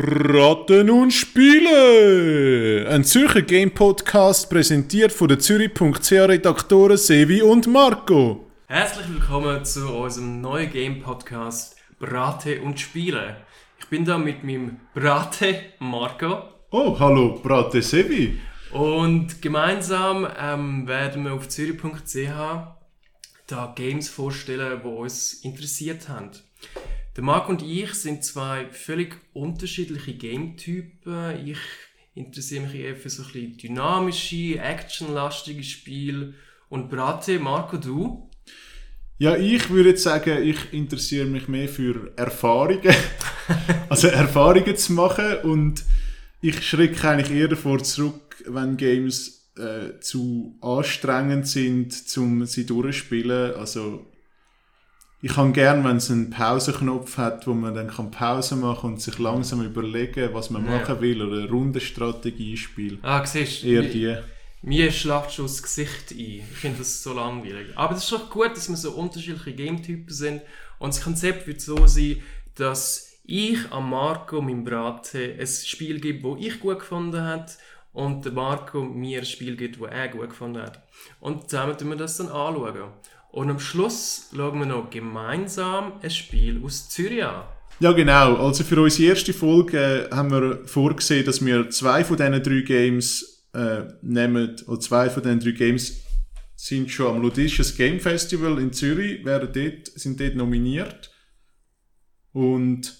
Raten und Spiele! Ein Zürcher Game Podcast präsentiert von den Zürich.ch Redaktoren Sevi und Marco. Herzlich willkommen zu unserem neuen Game Podcast Brate und Spiele. Ich bin da mit meinem Brate Marco. Oh, hallo, Brate Sevi. Und gemeinsam ähm, werden wir auf zürich.ch da Games vorstellen, die uns interessiert haben. Der Marc und ich sind zwei völlig unterschiedliche Game-Typen. Ich interessiere mich eher für so ein bisschen dynamische, actionlastige Spiele. Und Brate, Marco, du? Ja, ich würde jetzt sagen, ich interessiere mich mehr für Erfahrungen. also Erfahrungen zu machen und ich schrecke eigentlich eher davor zurück, wenn Games äh, zu anstrengend sind, um sie durchzuspielen. Also ich kann gern, wenn es einen Pausenknopf hat, wo man dann kann Pause machen und sich langsam überlegen, was man ja. machen will oder eine Rundenstrategie spielen. Ah, siehst du? Eher die. Mir schlacht schon das Gesicht ein. Ich finde das so langweilig. Aber es ist doch gut, dass wir so unterschiedliche Gametypen sind. Und das Konzept wird so sein, dass ich am Marco, meinem Brate, ein Spiel gebe, das ich gut gefunden habe und der Marco mir ein Spiel gibt, das er gut gefunden hat. Und zusammen tun wir das dann anschauen. Und am Schluss schauen wir noch gemeinsam ein Spiel aus Zürich an. Ja, genau. Also für unsere erste Folge äh, haben wir vorgesehen, dass wir zwei von diesen drei Games äh, nehmen. Und zwei von diesen drei Games sind schon am Ludisches Game Festival in Zürich, werden dort, sind dort nominiert. Und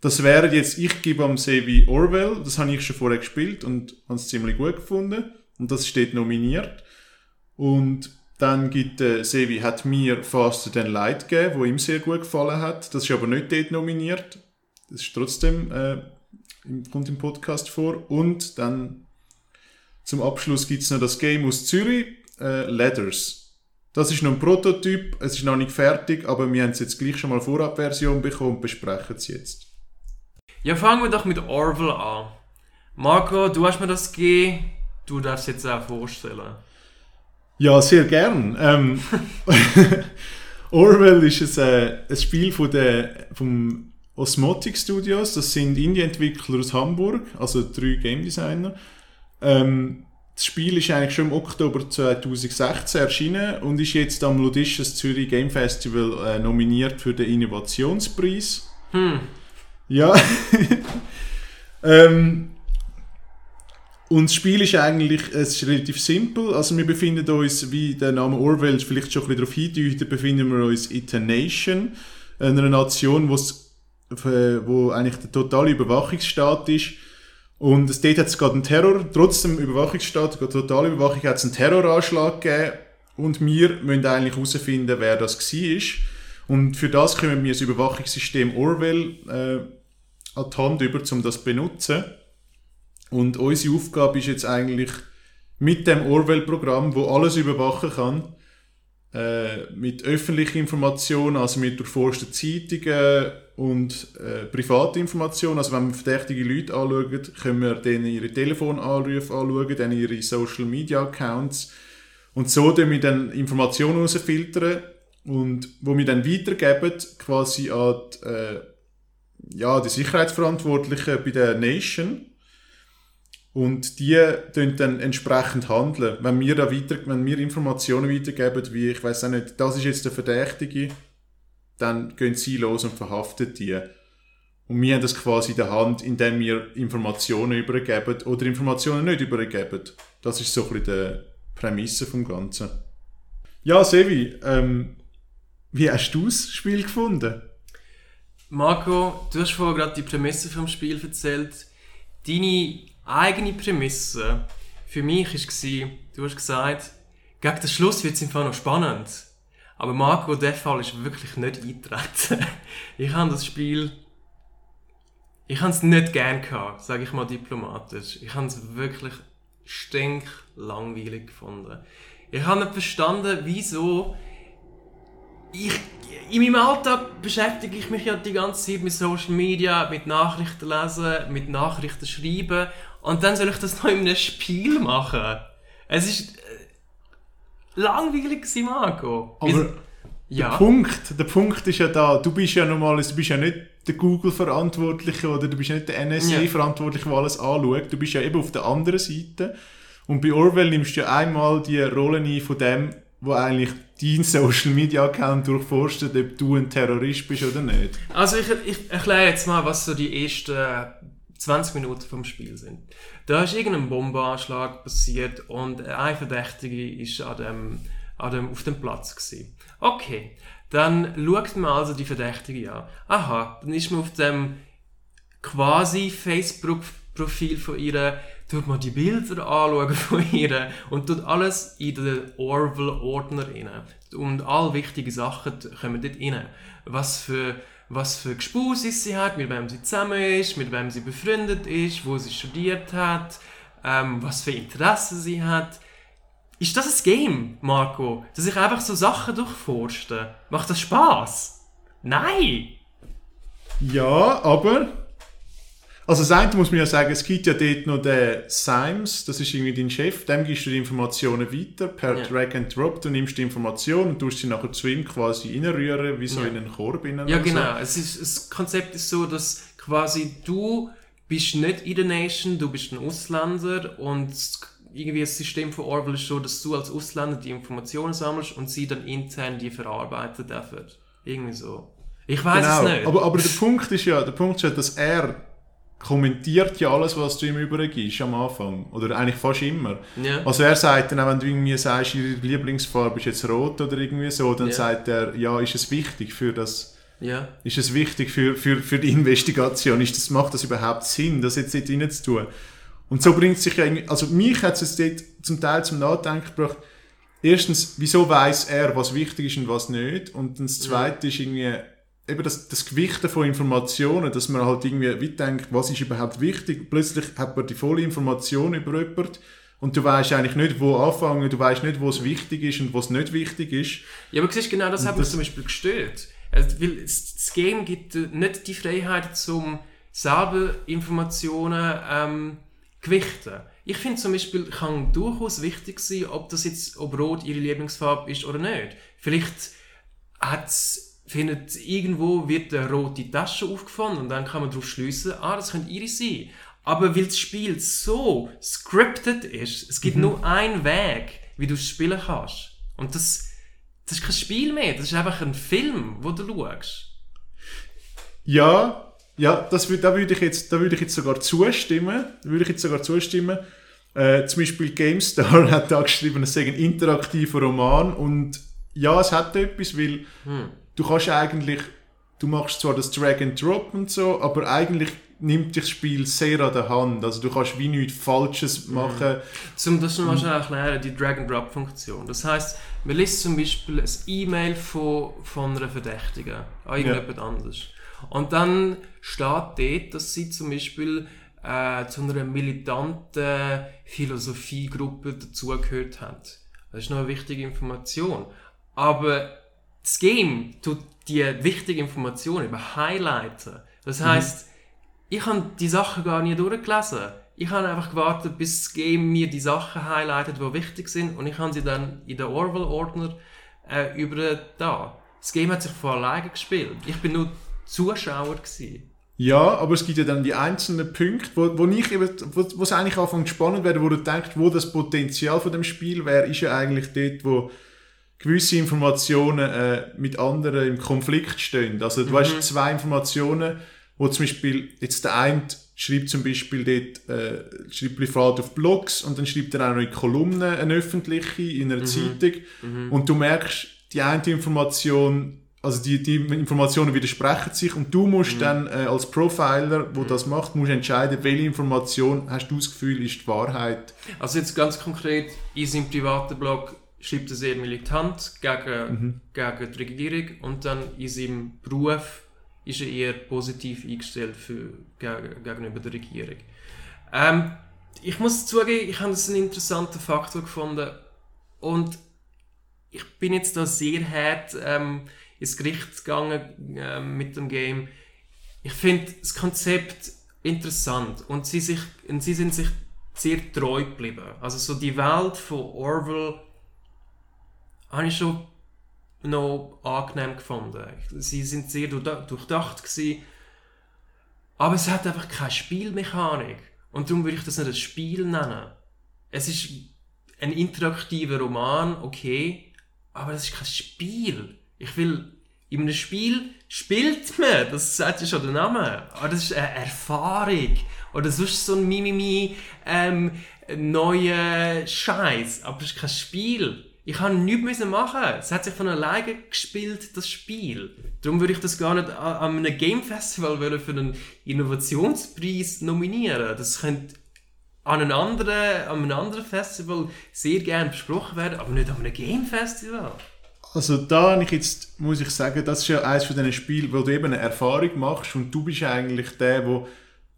das wäre jetzt, ich gebe am Sevi Orwell, das habe ich schon vorher gespielt und habe es ziemlich gut gefunden. Und das steht nominiert. Und dann gibt äh, Sevi hat mir Faster Than Light gegeben, wo ihm sehr gut gefallen hat. Das ist aber nicht dort nominiert. Das ist trotzdem äh, kommt im Podcast vor. Und dann zum Abschluss gibt es noch das Game aus Zürich, äh, Letters. Das ist noch ein Prototyp, es ist noch nicht fertig, aber wir haben es jetzt gleich schon mal Vorabversion bekommen und besprechen es jetzt. Ja, fangen wir doch mit Orville an. Marco, du hast mir das gegeben, du darfst jetzt auch vorstellen. Ja, sehr gern. Ähm, Orwell ist ein, äh, ein Spiel von der, vom Osmotic Studios. Das sind Indie-Entwickler aus Hamburg, also drei Game Designer. Ähm, das Spiel ist eigentlich schon im Oktober 2016 erschienen und ist jetzt am Ludisches Zürich Game Festival äh, nominiert für den Innovationspreis. Hm. Ja. ähm, und das Spiel ist eigentlich es ist relativ simpel. Also wir befinden uns, wie der Name Orwell vielleicht schon ein bisschen darauf hindeutet, befinden wir uns in der Nation, einer Nation, wo's, wo eigentlich der totale Überwachungsstaat ist. Und dort hat es gerade einen Terror, trotz dem Überwachungsstaat, totale Überwachung, hat es einen Terroranschlag gegeben. Und wir müssen eigentlich herausfinden, wer das war. Und für das können wir das Überwachungssystem Orwell äh, an die Hand über, um das zu benutzen. Und unsere Aufgabe ist jetzt eigentlich mit dem Orwell-Programm, wo alles überwachen kann, äh, mit öffentlichen Informationen, also mit durchforschten Zeitungen und äh, private Informationen. Also wenn wir verdächtige Leute anschauen, können wir denen ihre Telefonanrufe anschauen, dann ihre Social Media Accounts und so dann wir dann Informationen herausfiltern und wo wir dann weitergeben quasi an die, äh, ja, die Sicherheitsverantwortlichen bei der Nation und die tun dann entsprechend handeln. Wenn wir, da weiter, wenn wir Informationen weitergeben, wie, ich weiß auch nicht, das ist jetzt der Verdächtige, dann gehen sie los und verhaften die. Und wir haben das quasi in der Hand, indem wir Informationen übergeben oder Informationen nicht übergeben. Das ist so ein bisschen die Prämisse vom Ganzen. Ja, Sevi, ähm, wie hast du das Spiel gefunden? Marco, du hast vorhin gerade die Prämisse vom Spiel erzählt. Deine eigene Prämisse für mich war, du hast gesagt, gegen den Schluss wird es einfach noch spannend. Aber Marco, der Fall ist wirklich nicht eingetreten. ich habe das Spiel. Ich habe es nicht gern gehabt, sage ich mal diplomatisch. Ich habe es wirklich stink langweilig gefunden. Ich habe nicht verstanden, wieso ich in meinem Alltag beschäftige ich mich ja die ganze Zeit mit Social Media, mit Nachrichten lesen, mit Nachrichten schreiben und dann soll ich das noch in einem Spiel machen. Es ist äh, langweilig, Marco. Aber ja. der, Punkt, der Punkt ist ja da, du bist ja normal, du bist ja nicht der Google-Verantwortliche oder du bist nicht der NSA-Verantwortliche, der alles anschaut. Du bist ja eben auf der anderen Seite. Und bei Orwell nimmst du ja einmal die Rolle ein von dem, wo eigentlich dein Social Media Account durchforstet, ob du ein Terrorist bist oder nicht. Also ich, ich erkläre jetzt mal, was so die ersten 20 Minuten vom Spiel sind. Da ist irgendein Bombenanschlag passiert und ein Verdächtige ist an dem, an dem, auf dem Platz gewesen. Okay, dann schaut man also die Verdächtige an. Aha, dann ist man auf dem quasi Facebook-Profil von ihr, tut man die Bilder anschauen von ihr und tut alles in den Orwell-Ordner rein. Und all wichtige Sachen kommen dort rein. Was für was für Gespus sie hat, mit wem sie zusammen ist, mit wem sie befreundet ist, wo sie studiert hat, ähm, was für Interessen sie hat. Ist das ein Game, Marco? Dass ich einfach so Sachen durchforste? Macht das Spaß? Nein! Ja, aber also das eine muss man ja sagen, es gibt ja dort noch den Symes, das ist irgendwie dein Chef, dem gibst du die Informationen weiter per ja. Drag and Drop, du nimmst die Informationen und tust sie nachher zu ihm quasi reinrühren, wie so ja. in einen Korb. Ja genau, so. es ist, das Konzept ist so, dass quasi du bist nicht in der Nation, du bist ein Ausländer und irgendwie das System von Orwell ist so, dass du als Ausländer die Informationen sammelst und sie dann intern die verarbeiten dürfen. Irgendwie so. Ich weiß genau. es nicht. Aber, aber der Punkt ist ja, der Punkt ist ja, dass er kommentiert ja alles, was du ihm übergibst am Anfang. Oder eigentlich fast immer. Yeah. Also er sagt dann, wenn du irgendwie sagst, ihre Lieblingsfarbe ist jetzt rot oder irgendwie so, dann yeah. sagt er, ja, ist es wichtig für das, yeah. ist es wichtig für, für, für die Investigation, ist das, macht das überhaupt Sinn, das jetzt dort rein zu tun? Und so bringt sich ja, also mich hat es dort zum Teil zum Nachdenken gebracht, erstens, wieso weiß er, was wichtig ist und was nicht? Und das zweite ist irgendwie, eben das, das Gewichten von Informationen, dass man halt irgendwie wie denkt, was ist überhaupt wichtig. Plötzlich hat man die volle Information über jemanden und du weißt eigentlich nicht, wo anfangen, du weißt nicht, wo es wichtig ist und was nicht wichtig ist. Ja, aber siehst, genau das und hat mich zum Beispiel gestört. Also, weil das Game gibt nicht die Freiheit, zum selber Informationen ähm, gewichten. Ich finde zum Beispiel, kann durchaus wichtig sein, ob das jetzt, ob Rot ihre Lieblingsfarbe ist oder nicht. Vielleicht hat es findet, irgendwo wird eine rote Tasche aufgefunden und dann kann man darauf schließen, ah, das könnte ihre sein. Aber weil das Spiel so scripted ist, es gibt mhm. nur einen Weg, wie du es spielen kannst. Und das, das ist kein Spiel mehr, das ist einfach ein Film, wo du schaust. Ja, ja, das, da würde ich jetzt, da würde ich jetzt sogar zustimmen. Da würde ich jetzt sogar zustimmen. Äh, zum Beispiel GameStar hat da geschrieben, es sei ein interaktiver Roman und ja, es hat etwas, weil hm du kannst eigentlich, du machst zwar das Drag and Drop und so, aber eigentlich nimmt dich das Spiel sehr an der Hand. Also du kannst wie nichts Falsches mhm. machen. Zum das mal schnell erklären, die Drag and Drop Funktion. Das heißt, man liest zum Beispiel ein E-Mail von, von einer Verdächtigen an irgendjemand ja. anderes. Und dann steht dort, dass sie zum Beispiel äh, zu einer militanten Philosophiegruppe dazugehört hat. Das ist noch eine wichtige Information. Aber das Game tut die wichtigen Informationen über highlighten. Das heißt, mhm. ich habe die Sachen gar nicht durchgelesen. Ich habe einfach gewartet, bis das Game mir die Sachen highlightet, die wichtig sind, und ich habe sie dann in den Orwell-Ordner äh, über da. Das Game hat sich von alleine gespielt. Ich bin nur Zuschauer gewesen. Ja, aber es gibt ja dann die einzelnen Punkte, wo, wo ich eben, wo, wo es eigentlich anfängt spannend werden, wo du denkst, wo das Potenzial von dem Spiel wäre, ist ja eigentlich dort, wo gewisse Informationen äh, mit anderen im Konflikt stehen. Also du mhm. hast zwei Informationen, wo zum Beispiel jetzt der eine schreibt zum Beispiel dort, äh, schreibt privat auf Blogs und dann schreibt er auch noch in Kolumnen eine öffentliche, in einer mhm. Zeitung mhm. und du merkst, die eine Information, also die, die Informationen widersprechen sich und du musst mhm. dann äh, als Profiler, wo mhm. das macht, musst entscheiden, welche Information hast du das Gefühl ist die Wahrheit. Also jetzt ganz konkret in seinem privaten Blog schreibt er sehr militant gegen, mhm. gegen die Regierung und dann in seinem Beruf ist er eher positiv eingestellt für, gegen, gegenüber der Regierung. Ähm, ich muss zugeben, ich habe das einen interessanten Faktor gefunden und ich bin jetzt da sehr hart ähm, ins Gericht gegangen äh, mit dem Game. Ich finde das Konzept interessant und sie, sich, und sie sind sich sehr treu geblieben. Also so die Welt von Orwell habe ich schon noch angenehm gefunden. Sie sind sehr durchdacht gewesen Aber es hat einfach keine Spielmechanik. Und darum würde ich das nicht ein Spiel nennen. Es ist ein interaktiver Roman, okay, aber das ist kein Spiel. Ich will, in einem Spiel spielt man, das sagt ja schon der Name, aber das ist eine Erfahrung. Oder sonst so ein Mimimi, ähm, neuer Scheiß, aber es ist kein Spiel. Ich habe nichts machen. Es hat sich von alleine gespielt, das Spiel. Darum würde ich das gar nicht an einem Game Festival für einen Innovationspreis nominieren. Das könnte an einem anderen, an einem anderen Festival sehr gerne besprochen werden, aber nicht an einem Game Festival. Also da ich jetzt, muss ich sagen, das ist ja eines von diesen Spielen, wo du eben eine Erfahrung machst und du bist eigentlich der, der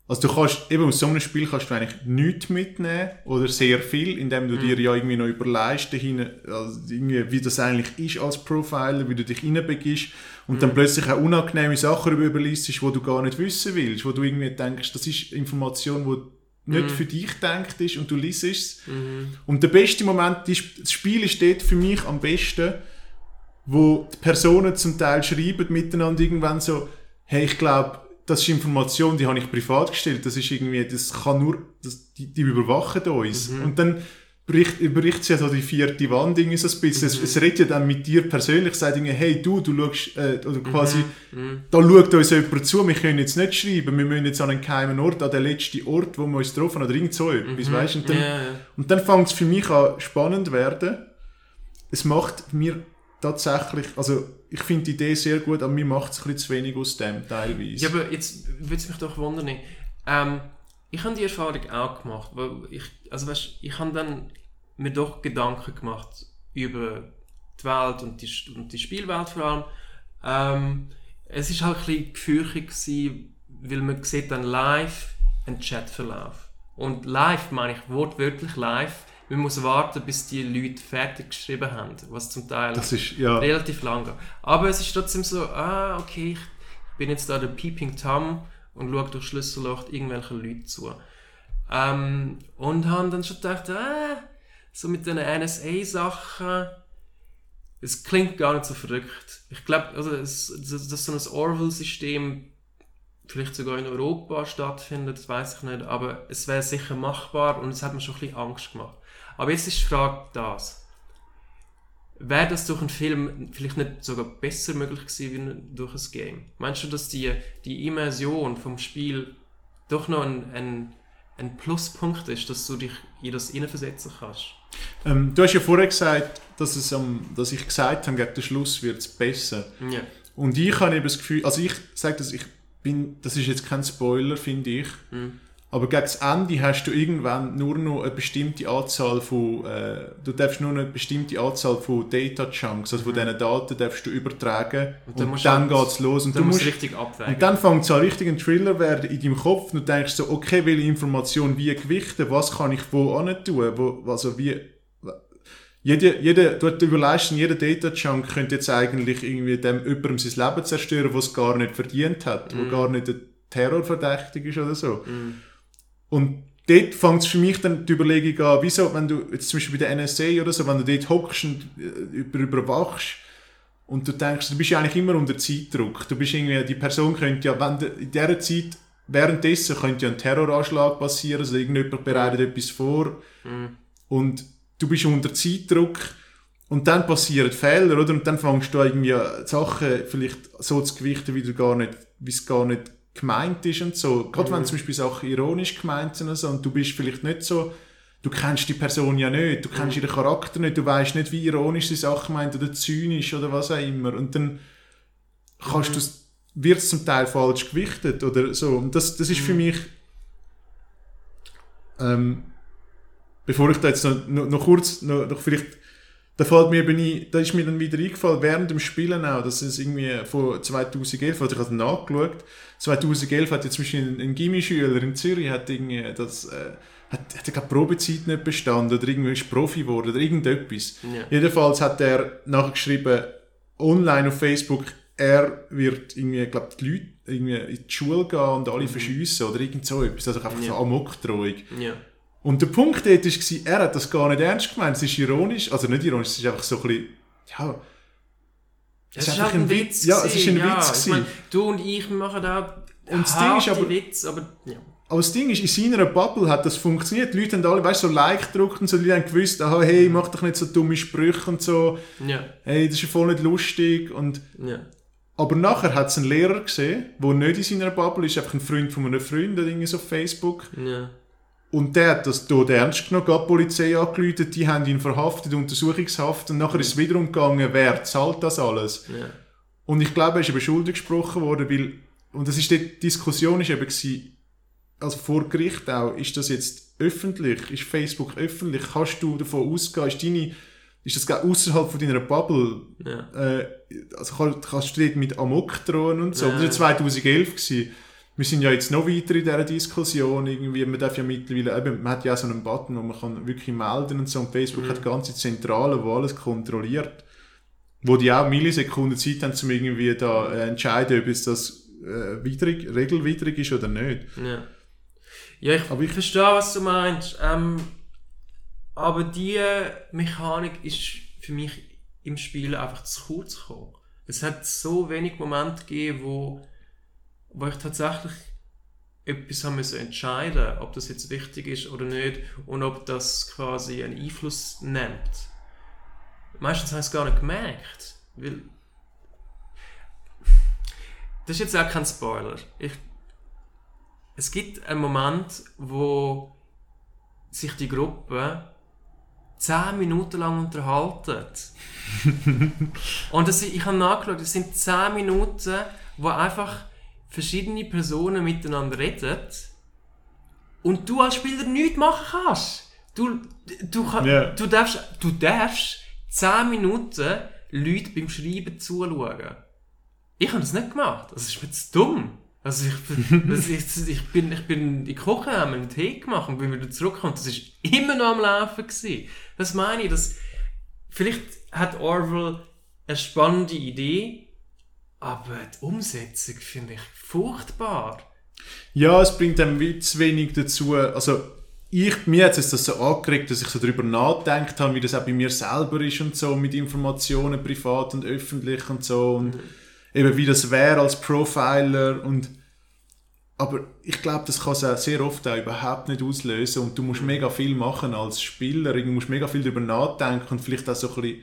also du kannst, eben aus so einem Spiel kannst du eigentlich nichts mitnehmen oder sehr viel, indem du mhm. dir ja irgendwie noch überlegst, dahin, also irgendwie, wie das eigentlich ist als Profiler, wie du dich reinbegibst und mhm. dann plötzlich auch unangenehme Sachen überliest, die du gar nicht wissen willst, wo du irgendwie denkst, das ist Information, die nicht mhm. für dich gedacht ist und du liest es. Mhm. Und der beste Moment, das Spiel ist dort für mich am besten, wo die Personen zum Teil schreiben miteinander irgendwann so, hey, ich glaube, das ist Information, die habe ich privat gestellt. Das ist irgendwie, das kann nur, das, die, die überwachen uns. Mhm. Und dann bricht, bricht sie ja so die vierte Wand irgendwie so ein bisschen. Mhm. Es, es redet ja dann mit dir persönlich, sagt irgendwie, hey du, du schaust, äh, oder quasi, mhm. mhm. da schaut uns jemand zu, wir können jetzt nicht schreiben, wir müssen jetzt an einen geheimen Ort, an den letzten Ort, wo wir uns getroffen haben, oder irgend so etwas, mhm. weißt? Und dann, ja. und dann fängt es für mich an spannend werden. Es macht mir tatsächlich, also ich finde die Idee sehr gut, aber mir macht es ein bisschen zu wenig aus dem teilweise. Ja, aber jetzt würde es mich doch wundern. Ähm, ich habe die Erfahrung auch gemacht, weil ich, also weißt, ich habe dann mir doch Gedanken gemacht über die Welt und die, und die Spielwelt vor allem. Ähm, es ist halt ein bisschen gewesen, weil man sieht dann live einen Chatverlauf. Und live meine ich wortwörtlich live man muss warten, bis die Leute fertig geschrieben haben, was zum Teil ist, ja. relativ lang geht. Aber es ist trotzdem so, ah, okay, ich bin jetzt da der Peeping Tom und schaue durch Schlüsselloch irgendwelchen Leuten zu. Ähm, und haben dann schon gedacht, ah, so mit den NSA-Sachen, es klingt gar nicht so verrückt. Ich glaube, also dass so ein Orwell-System vielleicht sogar in Europa stattfindet, das weiß ich nicht, aber es wäre sicher machbar und es hat mir schon ein bisschen Angst gemacht. Aber jetzt ist die Frage das. Wäre das durch einen Film vielleicht nicht sogar besser möglich gewesen wie durch ein Game? Meinst du, dass die, die Immersion vom Spiel doch noch ein, ein, ein Pluspunkt ist, dass du dich in das hineinversetzen kannst? Ähm, du hast ja vorher gesagt, dass, es, um, dass ich gesagt habe, gegen den Schluss wird es besser. Ja. Und ich habe eben das Gefühl, also ich sage das, ich bin, das ist jetzt kein Spoiler, finde ich, mhm. Aber gegen das Ende hast du irgendwann nur noch eine bestimmte Anzahl von, äh, du darfst nur noch eine bestimmte Anzahl von Data Chunks, also von mhm. diesen Daten darfst du übertragen und dann, und dann halt, geht's los. Und dann du musst richtig abwägen. Und dann fängt es an richtig ein Thriller werden in deinem Kopf und du denkst so, okay, welche Information wie gewichten, was kann ich wo an tun, wo, also wie, jede, jede, du überlegst, jeder Data Chunk könnte jetzt eigentlich irgendwie dem jemandem sein Leben zerstören, was es gar nicht verdient hat, mm. wo mhm. gar nicht ein Terrorverdächtig ist oder so. Mm. Und dort fängt es für mich dann die Überlegung an, wieso, wenn du jetzt zum Beispiel bei der NSA oder so, wenn du dort hockst und äh, über, überwachst und du denkst, du bist ja eigentlich immer unter Zeitdruck. Du bist irgendwie, die Person könnte ja, wenn du, in dieser Zeit, währenddessen könnte ja ein Terroranschlag passieren, also irgendjemand bereitet etwas vor mhm. und du bist unter Zeitdruck und dann passieren Fehler, oder? Und dann fängst du irgendwie Sachen vielleicht so zu gewichten, wie du gar nicht, wie es gar nicht gemeint ist und so. Gerade mhm. wenn zum Beispiel Sachen ironisch gemeint sind und so, und du bist vielleicht nicht so, du kennst die Person ja nicht, du kennst mhm. ihren Charakter nicht, du weißt nicht, wie ironisch sie Sachen meint oder zynisch oder was auch immer. Und dann kannst mhm. du wird es zum Teil falsch gewichtet oder so. Und das, das ist für mhm. mich, ähm, bevor ich da jetzt noch, noch, noch kurz, noch, noch vielleicht da fällt mir eben ein, da ist mir dann wieder eingefallen, während dem Spielen auch, dass es irgendwie von 2011, also ich habe nachgeschaut, 2011 hat jetzt zum Beispiel ein, ein Gimmischüler in Zürich, hat irgendwie das, äh, hat, hat er Probezeit nicht bestanden oder irgendwie ist Profi geworden oder irgendetwas. Ja. Jedenfalls hat er nachher geschrieben, online auf Facebook, er wird irgendwie, glaube die Leute irgendwie in die Schule gehen und alle mhm. verschiessen oder irgend so etwas, also einfach ja. so Amokdrohung. Ja. Und der Punkt dort war, er hat das gar nicht ernst gemeint. Es ist ironisch, also nicht ironisch, es ist einfach so ein bisschen, ja... Es, ist einfach halt ein Witz. Ja, es ist ein ja, Witz. Ich mein, du und ich machen auch Und das Ding ist aber, Witz, aber ja. aber das Ding ist, in seiner Bubble hat das funktioniert. Die Leute haben alle, weißt du, so Like gedruckt und so, die haben gewusst, aha, hey, mach doch nicht so dumme Sprüche und so. Ja, Hey, das ist ja voll nicht lustig. Und, ja. aber nachher hat es einen Lehrer gesehen, der nicht in seiner Bubble ist, einfach ein Freund von einem Freund, irgendwie so auf Facebook. Ja. Und der hat das dort ernst genommen, die Polizei angerufen, die haben ihn verhaftet, Untersuchungshaft. Und nachher ist es wiederum gegangen, wer zahlt das alles? ja. Und ich glaube, er ist eben schuldig gesprochen worden, weil, und das ist die Diskussion ist eben gewesen, also vor Gericht auch, ist das jetzt öffentlich? Ist Facebook öffentlich? Kannst du davon ausgehen, ist deine, ist das außerhalb von deiner Bubble? ja. Äh, also kann, kannst du dort mit Amok drohen und so? Ja. Das war ja 2011 gewesen. Wir sind ja jetzt noch weiter in dieser Diskussion. Irgendwie, man darf ja mittlerweile, eben, man hat ja auch so einen Button, wo man kann wirklich melden und so. Und Facebook Mhm. hat ganze Zentrale, wo alles kontrolliert. Wo die auch Millisekunden Zeit haben, um irgendwie da äh, entscheiden, ob es das äh, widrig, regelwidrig ist oder nicht. Ja, ja ich, Aber ich ich- verstehe, was du meinst. Ähm, aber diese Mechanik ist für mich im Spiel einfach zu kurz gekommen. Es hat so wenig Momente gegeben, wo, wo ich tatsächlich etwas haben müssen entscheiden, ob das jetzt wichtig ist oder nicht und ob das quasi einen Einfluss nimmt. Meistens habe ich es gar nicht gemerkt, weil das ist jetzt auch kein Spoiler. Ich, es gibt einen Moment, wo sich die Gruppe 10 Minuten lang unterhalten. Und das, ich habe nachgeschaut, es sind 10 Minuten, wo einfach verschiedene Personen miteinander reden und du als Spieler nichts machen kannst. Du, du, kann, Ja. du, darfst, du darfst 10 Minuten Leute beim Schreiben zuschauen. Ich habe das nicht gemacht. Das ist mir zu dumm. Also ich, das ist, ich bin, ich bin in die Küche, einen Tee gemacht und bin wieder zurückgekommen. Das ist immer noch am Laufen gewesen. Das meine ich, dass vielleicht hat Orwell eine spannende Idee, aber die Umsetzung finde ich furchtbar. Ja, es bringt einem wie zu wenig dazu. Also, ich, mir hat es das so angeregt, dass ich so darüber nachgedacht habe, wie das auch bei mir selber ist und so, mit Informationen, privat und öffentlich und so. Und eben wie das wäre als Profiler. Und, aber ich glaube, das kann es auch sehr oft auch überhaupt nicht auslösen. Und du musst mega viel machen als Spieler. Du musst mega viel darüber nachdenken und vielleicht auch so ein bisschen,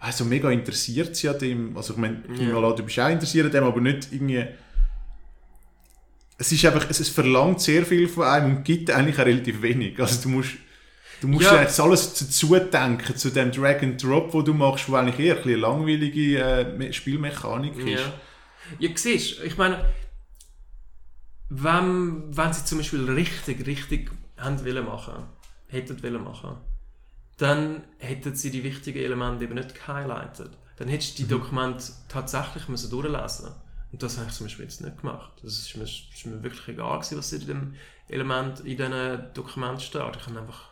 also mega interessiert sie an dem. Also, ich meine, Ja. du bist auch interessiert an dem, aber nicht irgendwie es ist einfach, es, es verlangt sehr viel von einem und gibt eigentlich auch relativ wenig. Also du musst, du musst Ja. jetzt alles dazu denken, zu dem Drag and Drop, wo du machst, wo eigentlich eher eine langweilige äh, Me- Spielmechanik ist. Ja. Ja, siehst ich meine, wenn, wenn sie zum Beispiel richtig, richtig haben wollen machen, hätten wollen machen, dann hätten sie die wichtigen Elemente eben nicht gehighlightet. Dann hättest du die Dokumente tatsächlich müssen durchlesen Und das habe ich zum Beispiel jetzt nicht gemacht. Das ist mir, ist mir wirklich egal gewesen, was in dem Element, in diesen Dokument steht. Ich habe einfach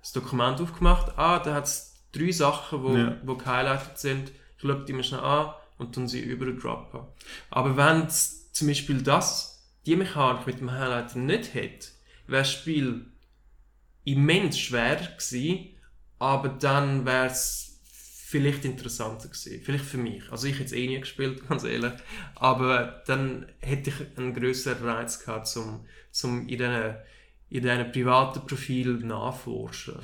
das Dokument aufgemacht. Ah, da hat es drei Sachen, wo, Ja. wo gehighlightet sind. Ich schaue die mir schnell an und dann sie überdroppen. Aber wenn es zum Beispiel das, die Mechanik mit dem Highlighter nicht hätte, wäre das Spiel immens schwer gewesen, aber dann wäre es vielleicht interessanter gewesen. Vielleicht für mich. Also ich hätte es eh nie gespielt, ganz ehrlich. Aber dann hätte ich einen größeren Reiz gehabt, zum, zum in diesen in diesen privaten Profil nachforschen.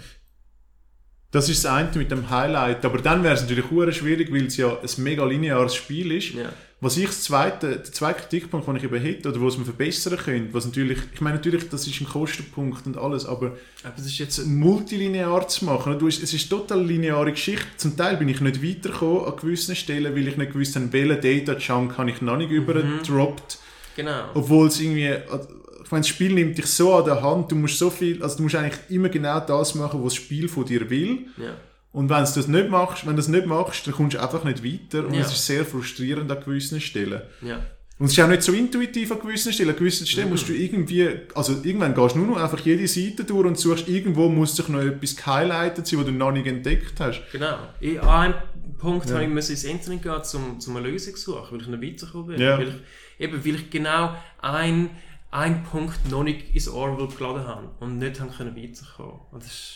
Das ist das eine mit dem Highlight, aber dann wäre es natürlich schwierig, weil es ja ein mega lineares Spiel ist. Ja. Was ich das zweite, der zweite Kritikpunkt, den ich eben hätte, oder was man verbessern könnte, was natürlich, ich meine natürlich, das ist ein Kostenpunkt und alles, aber Aber das ist jetzt... multilinear zu machen. Du, es ist total lineare Geschichte. Zum Teil bin ich nicht weitergekommen an gewissen Stellen, weil ich nicht gewusst habe, welchen Data-Chunk habe ich noch nicht übergedroppt. Genau. Obwohl es irgendwie, ich meine, das Spiel nimmt dich so an der Hand, du musst so viel, also du musst eigentlich immer genau das machen, was das Spiel von dir will. Ja. Und wenn du das nicht machst, wenn du das nicht machst, dann kommst du einfach nicht weiter und Ja. es ist sehr frustrierend an gewissen Stellen. Ja. Und es ist auch nicht so intuitiv an gewissen Stellen. An gewissen Stellen musst du irgendwie, also irgendwann gehst du nur noch einfach jede Seite durch und suchst, irgendwo muss sich noch etwas gehighlightet sein, was du noch nicht entdeckt hast. Genau. Ich, an einem Punkt Ja. habe ich müssen ins Internet gehen, um, um eine Lösung zu suchen, weil ich nicht weitergekommen bin. Ja. Weil ich, eben, weil ich genau ein, ein Punkt noch nicht ins Orwell geladen habe und nicht haben können weiterkommen. Und das ist,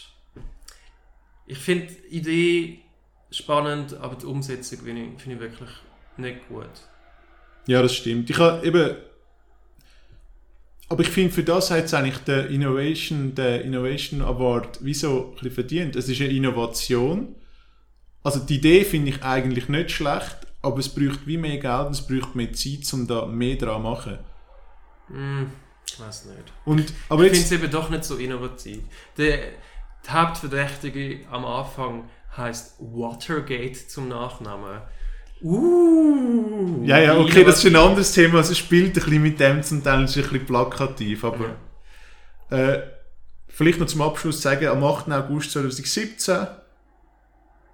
ich finde die Idee spannend, aber die Umsetzung finde ich, finde ich wirklich nicht gut. Ja, das stimmt. Ich habe eben, aber ich finde, für das hat es eigentlich den Innovation, den Innovation Award wieso ein verdient. Es ist eine Innovation. Also die Idee finde ich eigentlich nicht schlecht, aber es braucht wie mehr Geld und es braucht mehr Zeit, um da mehr dran zu machen. Mm, ich weiß nicht. Und, aber ich finde es eben doch nicht so innovativ. Der, der Hauptverdächtige am Anfang heißt Watergate zum Nachnamen. Uh, ja, ja, okay, das ist ein anderes Thema. Also es spielt ein bisschen mit dem zum Teil, es ist ein bisschen plakativ, aber äh, vielleicht noch zum Abschluss sagen, am 8. August 2017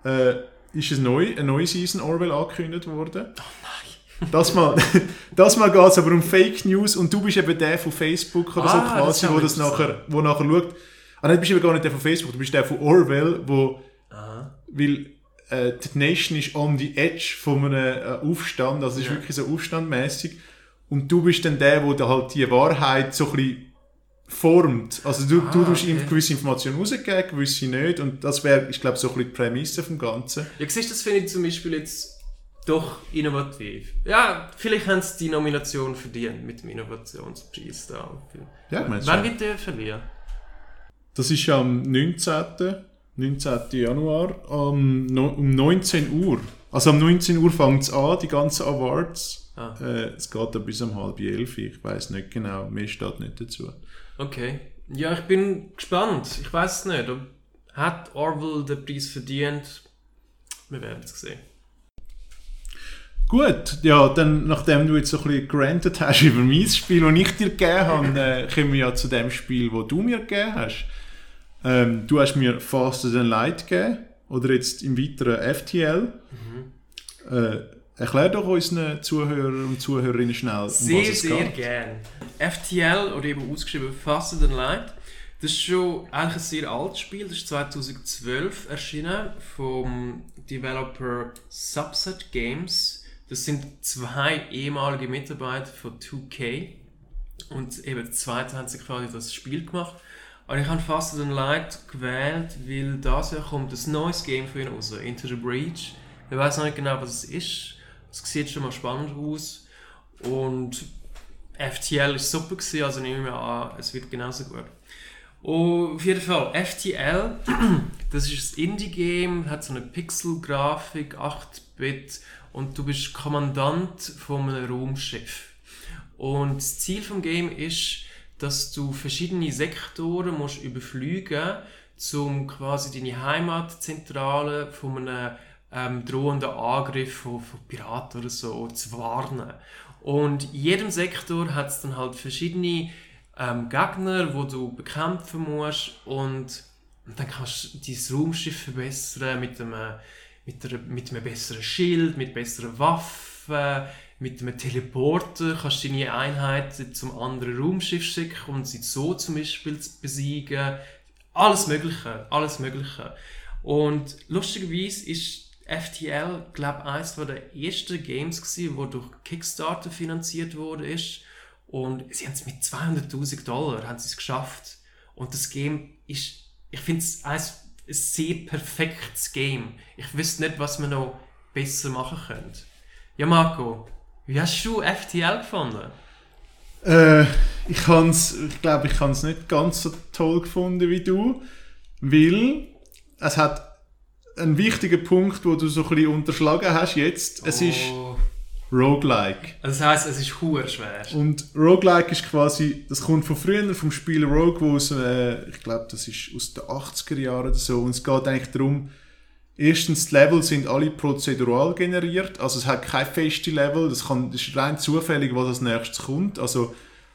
äh, ist es neu, eine neue Season Orwell angekündigt worden. Oh nein! Das mal, das mal geht es aber um Fake News und du bist eben der von Facebook oder so Ah, das quasi, ist wo das nachher, wo nachher schaut. Ah, nein, du bist eben gar nicht der von Facebook, du bist der von Orwell, wo, Aha. weil äh, die Nation ist on the edge von einem äh, Aufstand, also es ist Ja. wirklich so aufstandmäßig und du bist dann der, wo da halt die Wahrheit so ein bisschen formt. Also du, du Ah, tust okay. gewisse Informationen rausgeben, gewisse nicht und das wäre, ich glaube, so ein bisschen die Prämisse vom Ganzen. Ja, siehst du, das finde ich zum Beispiel jetzt doch innovativ. Ja, vielleicht haben sie die Nomination verdient mit dem Innovationspreis da. Ja, ich meine, Wann wird der verliehen? Das ist am 19. 19. Januar um, no, um 19 Uhr. Also um 19 Uhr fängt es an, die ganzen Awards. Ah. Äh, es geht dann bis um halb elf, ich weiß nicht genau, mehr steht nicht dazu. Okay. Ja, ich bin gespannt. Ich weiß es nicht. Hat Orwell den Preis verdient? Wir werden es sehen. Gut, ja, dann, nachdem du jetzt so ein bisschen gerantet hast über mein Spiel, das ich dir gegeben habe, äh, kommen wir ja zu dem Spiel, das du mir gegeben hast. Ähm, du hast mir Faster Than Light gegeben, oder jetzt im weiteren FTL. Äh, erklär doch unseren Zuhörern und Zuhörerinnen schnell, um Sehr, was es sehr geht. gern. FTL, oder eben ausgeschrieben Faster Than Light, das ist schon eigentlich ein sehr altes Spiel. Das ist 2012 erschienen vom Developer Subset Games. Das sind zwei ehemalige Mitarbeiter von 2K. Und eben zweite hat sich quasi das Spiel gemacht. Und ich habe Faster Than Light gewählt, weil das Jahr kommt ein neues Game für ihn raus, Into the Breach. Ich weiß noch nicht genau, was es ist. Es sieht schon mal spannend aus. Und FTL ist super gewesen, also nehme ich mir an, es wird genauso gut. Und auf jeden Fall, FTL, das ist ein Indie-Game, hat so eine Pixel-Grafik, 8-Bit und du bist Kommandant von einem Raumschiff. Und das Ziel vom Game ist, dass du verschiedene Sektoren musst überfliegen um quasi deine Heimatzentrale von einem ähm, drohenden Angriff von, von Piraten oder so zu warnen. Und in jedem Sektor hat es dann halt verschiedene ähm, Gegner, wo du bekämpfen musst und, und dann kannst du dein Raumschiff verbessern mit einem, mit, einer, mit einem besseren Schild, mit besseren Waffen, mit einem Teleporter kannst du deine Einheiten zum anderen Raumschiff schicken und sie so zum Beispiel zu besiegen. Alles Mögliche, alles Mögliche. Und lustigerweise ist FTL, glaube ich, eines der ersten Games gewesen, wo durch Kickstarter finanziert wurde ist. Und sie haben es mit 200.000 Dollar haben sie es geschafft. Und das Game ist, ich finde es ein sehr perfektes Game. Ich wüsste nicht, was man noch besser machen könnte. Ja, Marco, wie hast du FTL gefunden? Äh, ich kann's, ich glaube, ich habe es nicht ganz so toll gefunden wie du, weil es hat einen wichtigen Punkt, wo du so ein bisschen unterschlagen hast jetzt. Es ist Oh. Roguelike. Also das heisst, es ist hure schwer. Und Roguelike ist quasi, das kommt von früher, vom Spiel Rogue, wo aus, äh, ich glaube, das ist aus den 80er Jahren oder so. Und es geht eigentlich darum, erstens, die Level sind alle prozedural generiert, also es hat kein feste Level, das, kann, das ist rein zufällig, was als nächstes kommt. Also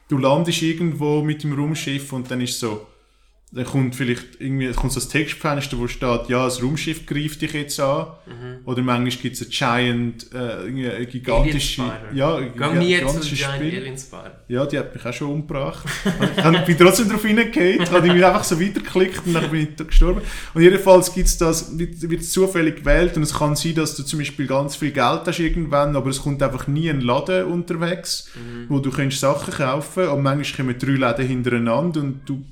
du landest irgendwo mit dem Raumschiff und dann ist so, dann kommt vielleicht irgendwie, kommt so das Textfenster, wo steht, ja, das Raumschiff greift dich jetzt an. Oder manchmal gibt es ein Giant, äh, irgendwie eine gigantische, Spider. ja, ein Geh nie zu Giant Spiel. Alien Spider. Ja, die hat mich auch schon umgebracht. ich bin trotzdem darauf hingehauen, habe ich mich einfach so weitergeklickt und dann bin ich gestorben. Und jedenfalls gibt's das, wird es zufällig gewählt und es kann sein, dass du zum Beispiel ganz viel Geld hast irgendwann, aber es kommt einfach nie ein Laden unterwegs, wo du kannst Sachen kaufen und manchmal kommen drei Läden hintereinander und du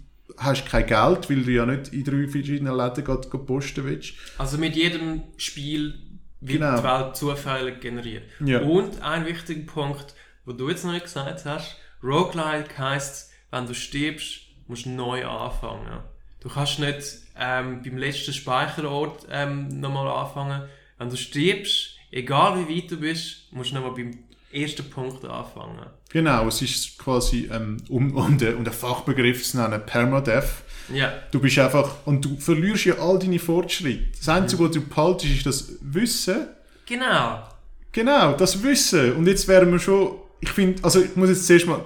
hast kein Geld, weil du ja nicht in drei verschiedenen Läden gerade gerade posten willst. Also mit jedem Spiel wird Genau. die Welt zufällig generiert. Ja. Und ein wichtiger Punkt, wo du jetzt noch nicht gesagt hast, Roguelike heisst, wenn du stirbst, musst du neu anfangen. Du kannst nicht ähm, beim letzten Speicherort ähm, nochmal anfangen. Wenn du stirbst, egal wie weit du bist, musst du nochmal beim ersten Punkt anfangen. Genau, es ist quasi, ähm, um, um, den, um den Fachbegriff zu nennen, Permadeath. Ja. Du bist einfach, und du verlierst ja all deine Fortschritte. Das Einzige, was du behaltest, ist das Wissen. Genau. Genau, das Wissen. Und jetzt wären wir schon, ich finde, also ich muss jetzt zuerst mal,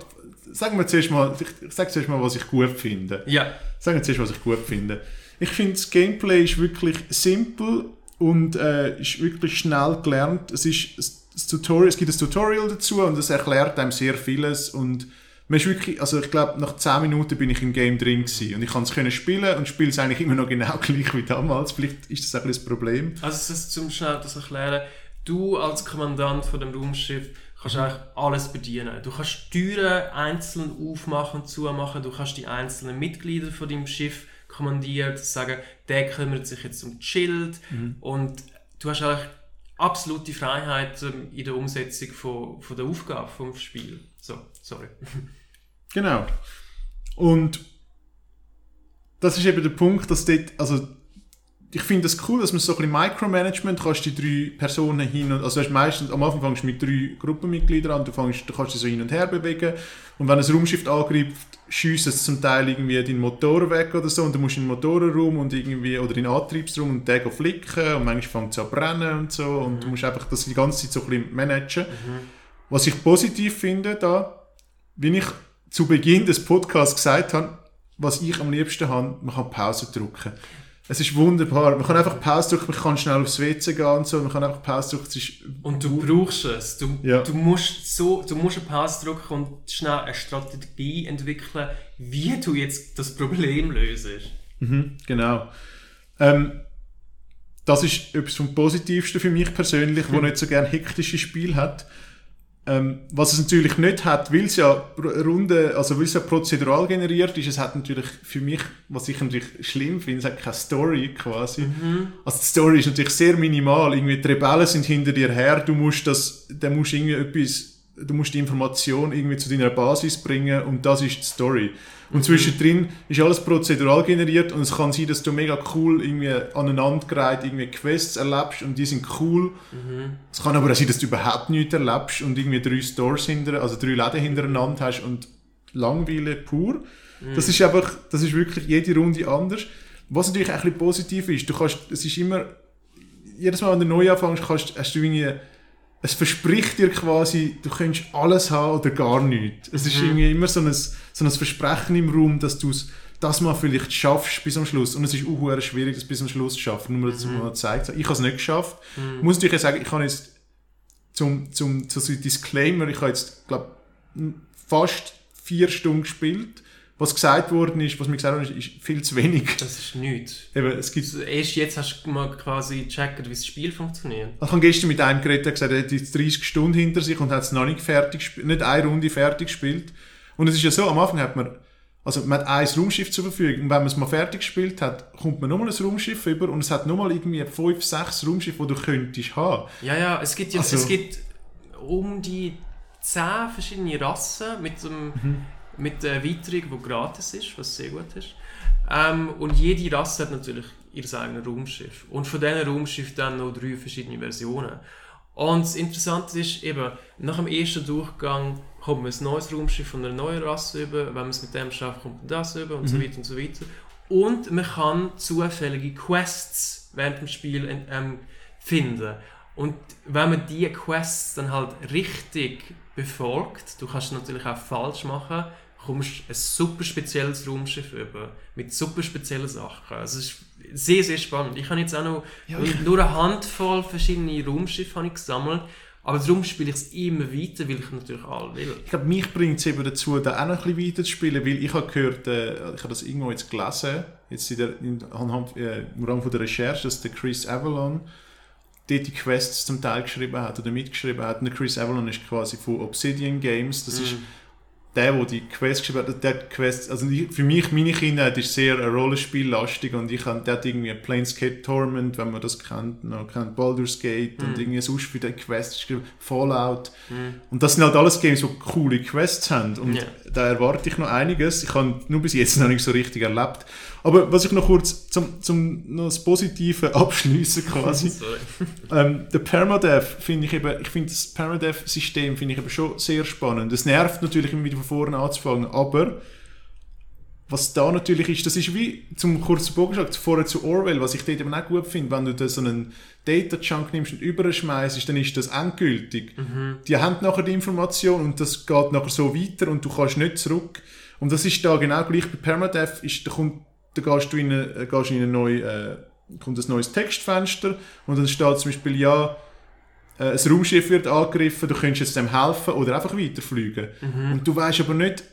sagen wir zuerst mal, ich, ich sage zuerst mal, was ich gut finde. Ja. Sagen wir zuerst, was ich gut finde. Ich finde, das Gameplay ist wirklich simpel und äh, ist wirklich schnell gelernt. Es, ist, das Tutorial, es gibt ein Tutorial dazu und es erklärt einem sehr vieles und man ist wirklich, also ich glaube, nach 10 Minuten bin ich im Game drin gewesen und ich konnte es können spielen und spiele es eigentlich immer noch genau gleich wie damals. Vielleicht ist das ein bisschen das Problem. Also das zum schnell das erklären, du als Kommandant von dem Raumschiff kannst eigentlich alles bedienen. Du kannst Türen einzeln aufmachen und zumachen, du kannst die einzelnen Mitglieder von deinem Schiff kommandieren, sagen, der kümmert sich jetzt um das Schild und du hast eigentlich absolute Freiheit ähm, in der Umsetzung von, von der Aufgabe vom Spiel. So, sorry. Genau. Und das ist eben der Punkt, dass dort, also ich finde das cool, dass man so ein bisschen Micromanagement kannst die drei Personen hin und, also hast meistens, am Anfang fängst du mit drei Gruppenmitgliedern an, du, fängst, du kannst dich so hin und her bewegen und wenn ein Raumschiff angreift, schießt es zum Teil irgendwie deinen Motor weg oder so und du musst in den Motorenraum und irgendwie, oder in den Antriebsraum und den flicken und manchmal fängt es an zu brennen und so und du musst einfach das die ganze Zeit so ein bisschen managen. Was ich positiv finde da, wie ich zu Beginn des Podcasts gesagt habe, was ich am liebsten habe, man kann Pause drücken. Es ist wunderbar. Man kann einfach Pause drücken, man kann schnell aufs WC gehen und so, man kann einfach Pause drücken. Es ist Und du brauchst es. Du, Ja. du, musst so, du musst eine Pause drücken und schnell eine Strategie entwickeln, wie du jetzt das Problem löst. Mhm, genau. Ähm, das ist etwas vom Positivsten für mich persönlich, wo nicht so gerne hektische Spiel hat. Ähm, was es natürlich nicht hat, weil es ja Runde, also weil es ja prozedural generiert ist, es hat natürlich für mich, was ich natürlich schlimm finde, es hat keine Story quasi. Also die Story ist natürlich sehr minimal. Irgendwie die Rebellen sind hinter dir her, du musst das, dann musst irgendwie etwas, du musst die Information irgendwie zu deiner Basis bringen und das ist die Story. Und zwischendrin ist alles prozedural generiert und es kann sein, dass du mega cool irgendwie aneinandergereiht irgendwie Quests erlebst und die sind cool. Es kann aber auch sein, dass du überhaupt nichts erlebst und irgendwie drei Stores hinter, also drei Läden hintereinander hast und Langweile pur. Das ist einfach, das ist wirklich jede Runde anders. Was natürlich auch ein bisschen positiv ist, du kannst, es ist immer, jedes Mal, wenn du neu anfängst, kannst, hast du irgendwie, es verspricht dir quasi, du könntest alles haben oder gar nichts. Es ist irgendwie immer so ein, so ein Versprechen im Raum, dass du es das mal vielleicht schaffst bis am Schluss. Und es ist auch schwierig, das bis am Schluss zu schaffen. Nur, dass man mal zeigt. Ich habe es nicht geschafft. Ich muss natürlich sagen, ich habe jetzt zum, zum, zu so Disclaimer, ich habe jetzt, glaube fast vier Stunden gespielt. Was gesagt worden ist, was mir gesagt worden ist, ist viel zu wenig. Das ist nichts. Eben, es gibt, Also erst jetzt hast du mal quasi gecheckt, wie das Spiel funktioniert. ich habe gestern mit einem geredet, der gesagt, er hat jetzt 30 Stunden hinter sich und hat es noch nicht fertig gespielt, nicht eine Runde fertig gespielt. Und es ist ja so, am Anfang hat man, also man hat ein Raumschiff zur Verfügung und wenn man es mal fertig gespielt hat, kommt man nochmal ein Raumschiff über und es hat nochmal irgendwie fünf, sechs Raumschiffe, die du könntest haben. Ja, ja, es gibt, ja, Also- es gibt um die 10 verschiedene Rassen mit, dem, mit der Erweiterung, die gratis ist, was sehr gut ist. Ähm, und jede Rasse hat natürlich ihr eigenes Raumschiff. Und von diesen Raumschiff dann noch drei verschiedene Versionen. Und das Interessante ist eben, nach dem ersten Durchgang kommt man ein neues Raumschiff von einer neuen Rasse über, wenn man es mit dem schafft, kommt man das über und so weiter und so weiter. Und man kann zufällige Quests während dem Spiel ähm, finden. Und wenn man diese Quests dann halt richtig befolgt, du kannst es natürlich auch falsch machen, kommst du ein super spezielles Raumschiff über, mit super speziellen Sachen. Also es ist sehr, sehr spannend. Ich habe jetzt auch noch nur eine Handvoll verschiedene Raumschiffe habe ich gesammelt, aber darum spiele ich es immer weiter, weil ich natürlich alle will. Ich glaube, mich bringt es eben dazu, da auch noch ein bisschen weiter zu spielen, weil ich habe gehört, äh, ich habe das irgendwo jetzt gelesen, jetzt in der, in, anhand, äh, im Rahmen von der Recherche, dass der Chris Avalon dort die Quests zum Teil geschrieben hat oder mitgeschrieben hat. Und der Chris Avalon ist quasi von Obsidian Games, das ist der, der die Quest geschrieben hat, der Quest, also für mich, meine Kindheit ist sehr ein Rollenspiellastig und ich habe, der hat irgendwie Planescape Torment, wenn man das kennt, noch kennt Baldur's Gate Mhm. und irgendwie sonst für die Quest geschrieben, Fallout. Und das sind halt alles Games, die coole Quests haben und Ja. da erwarte ich noch einiges. Ich habe nur bis jetzt noch nicht so richtig erlebt. Aber was ich noch kurz zum, zum noch das Positive abschließen quasi. Ähm, der Permadeath finde ich eben, ich finde das Permadeath-System finde ich eben schon sehr spannend. Es nervt natürlich immer wieder von vorne anzufangen, aber was da natürlich ist, das ist wie zum kurzen Bogen gesagt, vorher zu Orwell, was ich dort eben auch gut finde, wenn du da so einen Data Chunk nimmst und überschmeißt, dann ist das endgültig. Die haben nachher die Information und das geht nachher so weiter und du kannst nicht zurück. Und das ist da genau gleich bei Permadeath, ist, da kommt, da gehst du in eine, äh, gehst in eine neue, äh, kommt ein neues Textfenster und dann steht zum Beispiel, ja, äh, ein Raumschiff wird angegriffen, du könntest jetzt dem helfen oder einfach weiterfliegen. Und du weißt aber nicht,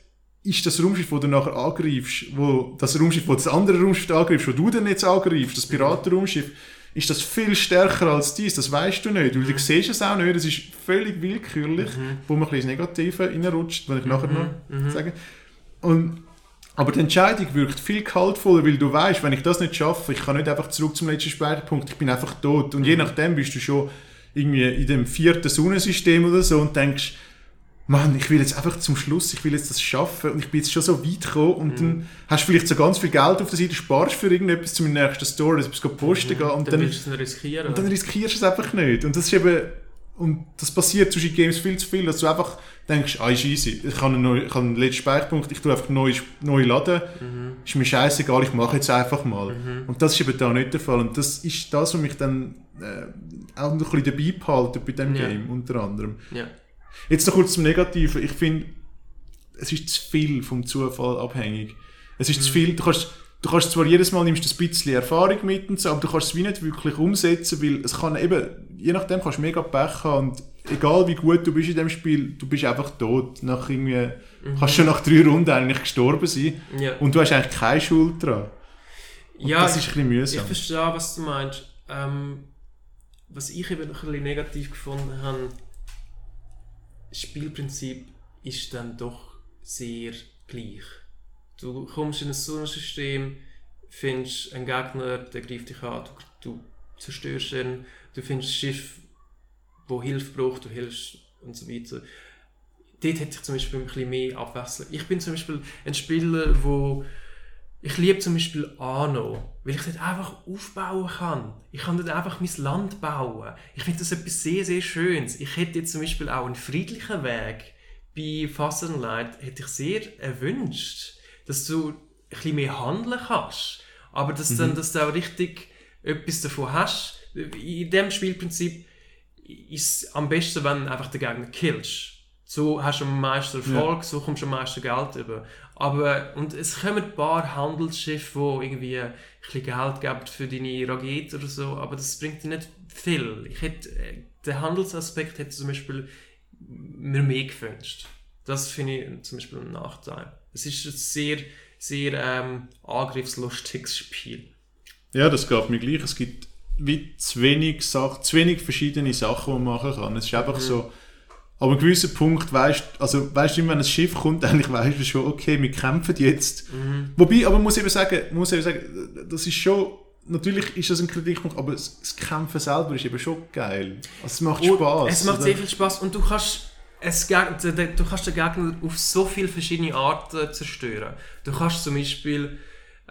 ist das Raumschiff, das du nachher angreifst, wo, das Raumschiff, wo das andere Raumschiff angreifst, wo du dann jetzt angreifst, das Piratenraumschiff, ist das viel stärker als dies, das weißt du nicht, weil du siehst es auch nicht, es ist völlig willkürlich, wo man ein bisschen ins Negative reinrutscht, wenn ich nachher noch sage. Und, aber die Entscheidung wirkt viel kaltvoller, weil du weißt, wenn ich das nicht schaffe, ich kann nicht einfach zurück zum letzten Speicherpunkt, ich bin einfach tot. Und je nachdem bist du schon irgendwie in dem vierten Sonnensystem oder so und denkst, Mann, ich will jetzt einfach zum Schluss, ich will jetzt das schaffen und ich bin jetzt schon so weit gekommen und dann hast du vielleicht so ganz viel Geld auf der Seite, sparst für irgendetwas zum nächsten Store, dass du posten gehen und Dann dann, willst du es nicht riskieren. und dann riskierst du es einfach nicht. Und das ist eben, und das passiert zwischen Games viel zu viel, dass du einfach denkst, ah, ist easy, ich habe einen, neu, ich habe einen letzten Speicherpunkt, ich tue einfach neu, neu laden, ist mir scheißegal, ich mache jetzt einfach mal. Und das ist eben da nicht der Fall. Und das ist das, was mich dann äh, auch noch ein bisschen dabei behalten bei dem Ja. Game, unter anderem. ja. Jetzt noch kurz zum Negativen. Ich finde, es ist zu viel vom Zufall abhängig. Es ist zu viel, du kannst, du kannst zwar jedes Mal nimmst du ein bisschen Erfahrung mit und so, aber du kannst es wie nicht wirklich umsetzen, weil es kann eben, je nachdem kannst du mega Pech haben und egal wie gut du bist in dem Spiel, du bist einfach tot. Nach irgendwie, kannst schon nach drei Runden eigentlich gestorben sein ja. und du hast eigentlich keine Schuld dran. Und ja, das ist ein bisschen Ich mühsam. verstehe, was du meinst. Ähm, was ich eben noch ein bisschen negativ gefunden habe, das Spielprinzip ist dann doch sehr gleich. Du kommst in ein Sonnensystem, findest einen Gegner, der greift dich an, du, du zerstörst ihn, du findest ein Schiff, wo Hilfe braucht, du hilfst und so weiter. Dort hätte ich zum Beispiel ein bisschen mehr Abwechslung. Ich bin zum Beispiel ein Spieler, wo ich liebe zum Beispiel Anno, weil ich dort einfach aufbauen kann. Ich kann dort einfach mein Land bauen. Ich finde das etwas sehr, sehr Schönes. Ich hätte jetzt zum Beispiel auch einen friedlichen Weg bei Fassenlight hätte ich sehr erwünscht, dass du ein bisschen mehr handeln kannst. Aber dass, dann, dass du auch richtig etwas davon hast. In dem Spielprinzip ist es am besten, wenn du einfach den Gegner killst. So hast du am meisten Erfolg, so kommst du am meisten Geld über. Aber, und es kommen ein paar Handelsschiffe, die irgendwie ein bisschen Geld geben für deine Rakete oder so, aber das bringt dir nicht viel. Ich hätte, äh, den Handelsaspekt hätte zum Beispiel mir mehr gewünscht. Das finde ich zum Beispiel ein Nachteil. Es ist ein sehr, sehr ähm, angriffslustiges Spiel. Ja, das geht mir gleich. Es gibt wie zu wenig, Sach zu wenig verschiedene Sachen, die man machen kann. Es ist einfach so, aber an einem gewissen Punkt weißt also weißt du, wenn ein Schiff kommt, eigentlich weißt du schon, okay, wir kämpfen jetzt. Wobei, aber muss eben sagen, muss eben sagen, das ist schon, natürlich ist das ein Kritikpunkt, aber das, Kämpfen selber ist eben schon geil. Also es macht Und Spaß. Es macht sehr viel Spaß und du kannst es, du kannst den Gegner auf so viele verschiedene Arten zerstören. Du kannst zum Beispiel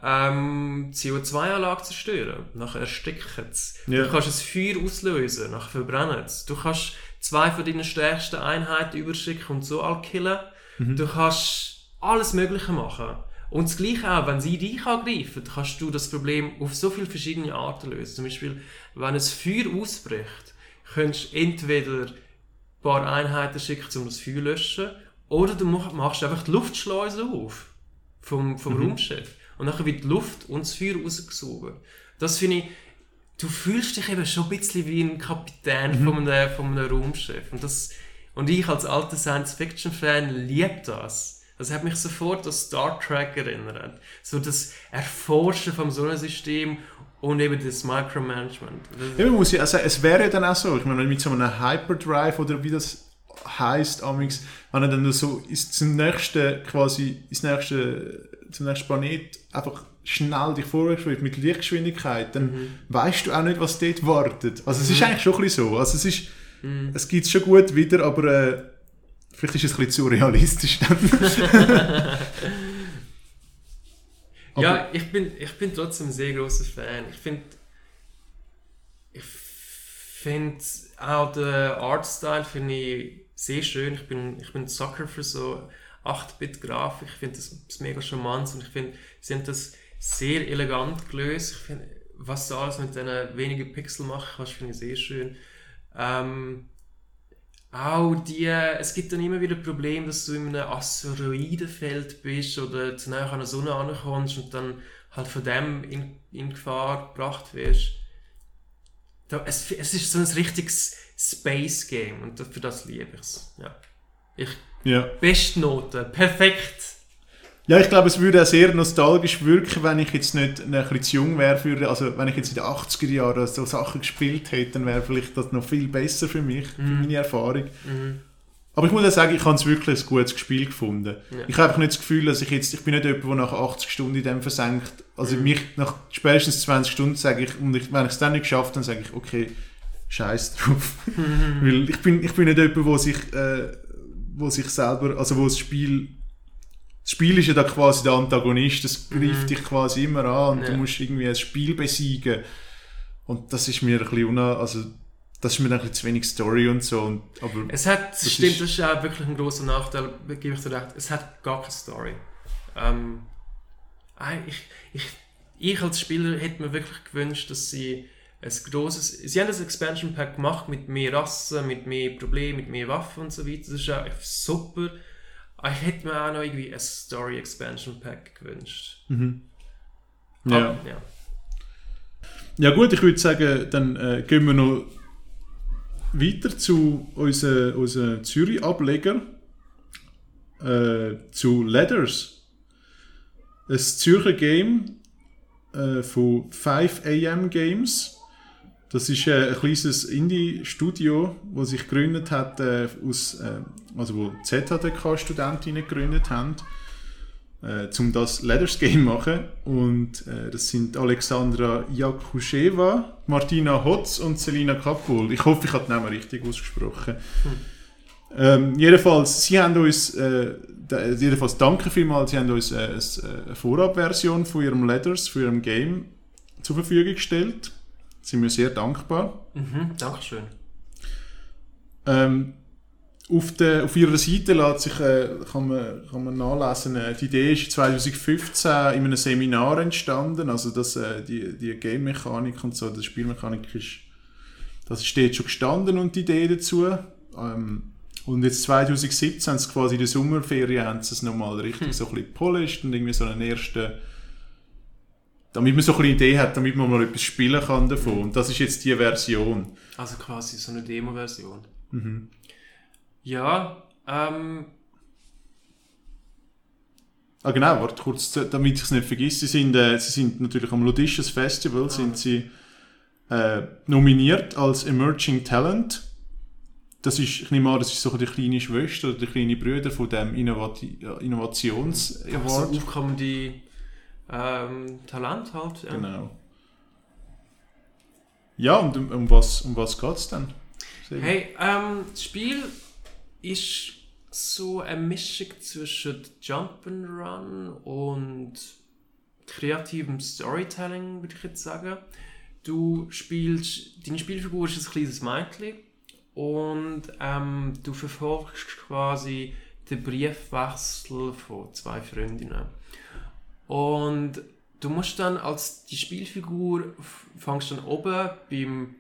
ähm, CO2-Anlage zerstören, nachher ersticken es. Ja. Du kannst ein Feuer auslösen, nachher verbrennen es. Du kannst zwei von deinen stärksten Einheiten überschicken und so all killen. Du kannst alles Mögliche machen. Und das Gleiche auch, wenn sie dich angreifen, kannst du das Problem auf so viele verschiedene Arten lösen. Zum Beispiel, wenn ein Feuer ausbricht, könntest du entweder ein paar Einheiten schicken, um das Feuer zu löschen, oder du mach- machst einfach die Luftschleuse auf vom, vom Raumschiff. Und dann wird die Luft und das Feuer rausgesogen. Das finde ich, du fühlst dich eben schon ein bisschen wie ein Kapitän von, einem, von einem Raumschiff. Und, das, und ich als alter Science-Fiction-Fan liebe das. Das hat mich sofort an Star Trek erinnert. So das Erforschen vom Sonnensystem und eben das Micromanagement. Ja, man muss ja sagen, es wäre dann auch so, ich meine, mit so einem Hyperdrive oder wie das heisst, amix, wenn er dann so ist zum nächsten, quasi, ins nächste, zum nächsten Planet einfach schnell dich vorwärts schwebt mit Lichtgeschwindigkeit, dann Mhm. weißt du auch nicht, was dort wartet. Also es ist eigentlich schon ein bisschen so. Also es ist, Mhm. es gibt es schon gut wieder, aber äh, vielleicht ist es ein bisschen zu realistisch dann. Ja, ich bin, ich bin trotzdem ein sehr großer Fan. Ich finde ich finde auch den Artstyle finde ich sehr schön. Ich bin, ich bin Sucker für so 8-Bit-Grafik. Ich finde das, das mega charmant und ich finde, sie haben das sehr elegant gelöst. Ich finde, was du alles mit diesen wenigen Pixel machen kannst, finde ich sehr schön. Ähm, auch die, es gibt dann immer wieder Probleme, dass du in einem Asteroidenfeld bist oder zu nahe an der Sonne ankommst und dann halt von dem in, in Gefahr gebracht wirst. Da, es, es ist so ein richtiges Space Game und für das liebe ich es. Ja. Ich, ja. Bestnote, perfekt. Ja, ich glaube, es würde auch sehr nostalgisch wirken, wenn ich jetzt nicht ein bisschen zu jung wäre. Für, also, wenn ich jetzt in den 80er Jahren so Sachen gespielt hätte, dann wäre vielleicht das noch viel besser für mich, für meine Erfahrung. Mhm. Aber ich muss auch sagen, ich habe es wirklich ein gutes Spiel gefunden. Ja. Ich habe einfach nicht das Gefühl, dass ich jetzt, ich bin nicht jemand, der nach 80 Stunden in dem versenkt. Also Mhm. mich nach spätestens 20 Stunden sage ich, und ich, wenn ich es dann nicht geschafft habe, dann sage ich, okay, scheiß drauf. Weil ich bin, ich bin nicht jemand, wo sich, äh, wo sich selber, also wo das Spiel, das Spiel ist ja da quasi der Antagonist, das greift dich quasi immer an und Mhm. Ja. du musst irgendwie ein Spiel besiegen. Und das ist mir ein bisschen una, also das ist mir dann ein bisschen zu wenig Story und so. Und, aber Es hat, das stimmt, ist- das ist auch wirklich ein großer Nachteil, gebe ich dir recht. Es hat gar keine Story. Ähm, ich, ich, ich als Spieler hätte mir wirklich gewünscht, dass sie ein grosses, sie haben das Expansion Pack gemacht mit mehr Rassen, mit mehr Problemen, mit mehr Waffen und so weiter. Das ist auch super. Aber ich hätte mir auch noch irgendwie ein Story Expansion Pack gewünscht. ja. Aber, ja. Ja gut, ich würde sagen, dann äh, gehen wir noch weiter zu unseren, unseren Zürich-Ableger, äh, zu Letters. Ein Zürcher Game äh, von 5am Games. Das ist äh, ein kleines Indie-Studio, das sich gegründet hat, äh, aus, äh, also wo ZHDK-Studentinnen gegründet haben äh, um das Letters Game machen. Und das sind Alexandra Jakusheva, Martina Hotz und Selina Kapul. Ich hoffe, ich habe den Namen richtig ausgesprochen. Ähm, jedenfalls, sie haben uns, äh, jedenfalls danke vielmals, sie haben uns eine Vorabversion von ihrem Letters, von ihrem Game zur Verfügung gestellt. Sind wir sehr dankbar. Mhm, Dankeschön. Ähm, auf, der, auf ihrer Seite lässt sich, äh, kann, man, kann man nachlesen, äh, die Idee ist 2015 in einem Seminar entstanden, also das, äh, die, die Game-Mechanik und so, die Spielmechanik ist, das steht schon gestanden und die Idee dazu. Ähm, und jetzt 2017 haben sie quasi in der Sommerferien haben sie es nochmal richtig so ein bisschen polished und irgendwie so einen ersten damit man so ein bisschen Idee hat, damit man mal etwas spielen kann davon. Und das ist jetzt die Version. Also quasi so eine Demo-Version. Mhm. Ja, ähm, Ah genau, warte kurz, damit ich es nicht vergesse. Sie sind, äh, sie sind natürlich am Ludicious Festival sind sie äh, nominiert als Emerging Talent. Das ist, ich nehme an, das ist so die kleine Schwester oder der kleine Bruder von dem Innovati Innovations einfach so Award. aufkommende ähm, Talent halt. Ja. Genau. Ja, und um, um was, um was geht es denn? Hey, ähm, das Spiel ist so eine Mischung zwischen Jump'n'Run und kreativem Storytelling, würde ich jetzt sagen. Du spielst, deine Spielfigur ist ein kleines Mädchen und ähm, du verfolgst quasi den Briefwechsel von zwei Freundinnen. Und du musst dann als die Spielfigur fangst dann oben beim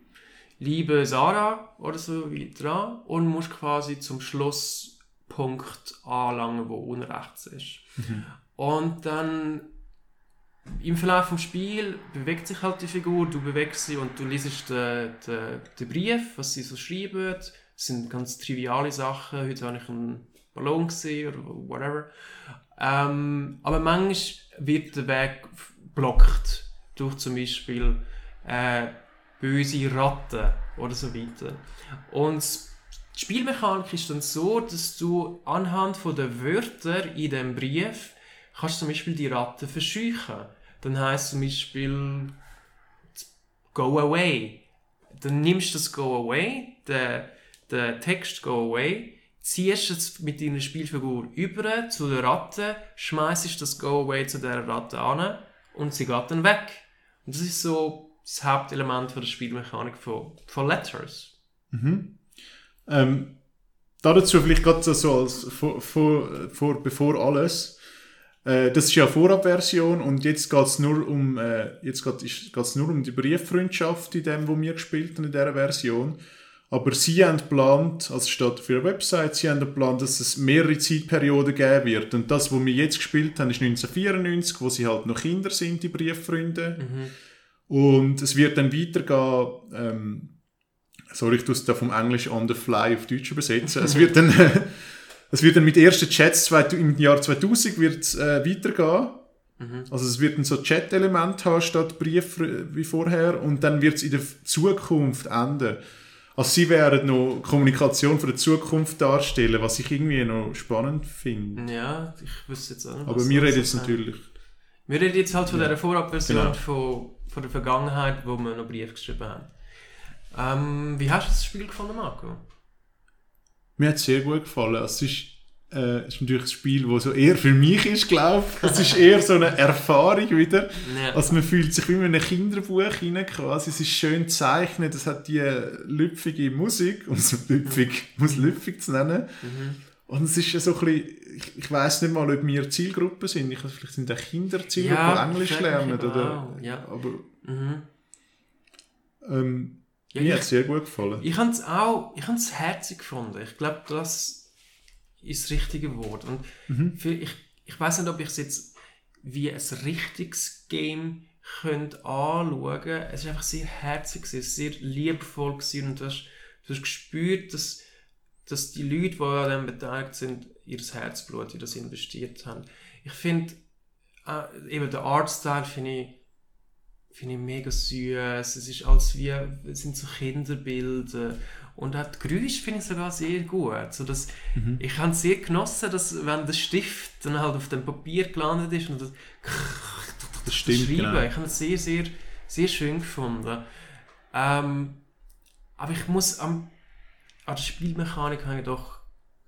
liebe Sarah oder so weiter an und musst quasi zum Schlusspunkt anlangen, wo unten rechts ist. Und dann im Verlauf vom Spiel bewegt sich halt die Figur, du bewegst sie und du liest den, den, den Brief, was sie so schreiben. Das sind ganz triviale Sachen. Heute habe ich einen Ballon gesehen oder whatever. Ähm, aber manchmal wird der Weg blockt durch zum Beispiel äh, böse Ratten oder so weiter. Und die Spielmechanik ist dann so, dass du anhand der Wörter in dem Brief kannst zum Beispiel die Ratte verscheuchen. Dann heißt zum Beispiel Go away. Dann nimmst du das Go away, den, den Text Go away, ziehst es mit deiner Spielfigur über zu der Ratte, schmeißt das Go away zu der Ratte an und sie geht dann weg. Und das ist so das Hauptelement von der Spielmechanik von, von Letters. Mhm. Ähm, dazu vielleicht gerade so als vor, vor, vor, bevor alles. Äh, das ist ja Vorabversion und jetzt geht es nur um äh, nur um die Brieffreundschaft in dem, wo wir gespielt haben in dieser Version. Aber sie haben geplant, also steht auf ihrer Website, sie haben geplant, dass es mehrere Zeitperioden geben wird. Und das, was wir jetzt gespielt haben, ist 1994, wo sie halt noch Kinder sind, die Brieffreunde. Mhm. Und es wird dann weitergehen, ähm, sorry, ich tue es da vom Englisch on the fly auf Deutsch übersetzen. es wird dann, es wird dann mit ersten Chats im Jahr 2000 wird, äh, weitergehen. Mhm. Also es wird dann so Chat-Element haben statt Brief wie vorher und dann wird es in der Zukunft enden. Also sie werden noch Kommunikation für die Zukunft darstellen, was ich irgendwie noch spannend finde. Ja, ich wüsste jetzt auch nicht. Aber wir reden jetzt natürlich... Wir reden jetzt halt von ja. dieser Vorabversion genau. von, von der Vergangenheit, wo wir noch Brief geschrieben haben. Ähm, wie hast du das Spiel gefunden, Marco? Mir hat es sehr gut gefallen. Es ist, äh, ist natürlich ein Spiel, das so eher für mich ist, glaube ich. Es ist eher so eine Erfahrung wieder. Ja. Also man fühlt sich wie in einem Kinderbuch hinein quasi. Es ist schön gezeichnet, es hat die lüpfige Musik, um es lüpfig, um es lüpfig zu nennen. Mhm. Und es ist so ein bisschen, ich, ich weiß nicht mal, ob wir Zielgruppe sind. Ich, vielleicht sind auch Kinder Zielgruppe, ja, die Englisch lernen. Oder, ja. Aber, mhm. ähm, ja, Mir hat es sehr gut gefallen. Ich habe es auch, ich habe es herzig gefunden. Ich glaube, das ist das richtige Wort. Und mhm. für, ich, ich weiß nicht, ob ich es jetzt wie ein richtiges Game könnt anschauen. Es ist einfach sehr herzig, sehr liebevoll gewesen und du hast, du hast gespürt, dass, dass die Leute, die an dem beteiligt sind, ihr Herzblut in das investiert haben. Ich finde, äh, eben der Artstyle finde ich finde ich mega süß. Es ist als wie, es sind so Kinderbilder. Und auch die Geräusche finde ich sogar sehr gut. So dass, mhm. Ich habe es sehr genossen, dass wenn der Stift dann halt auf dem Papier gelandet ist und das, das stimmt, Schreiben, genau. ich habe es sehr, sehr, sehr schön gefunden. Ähm, aber ich muss am, an der Spielmechanik habe ich doch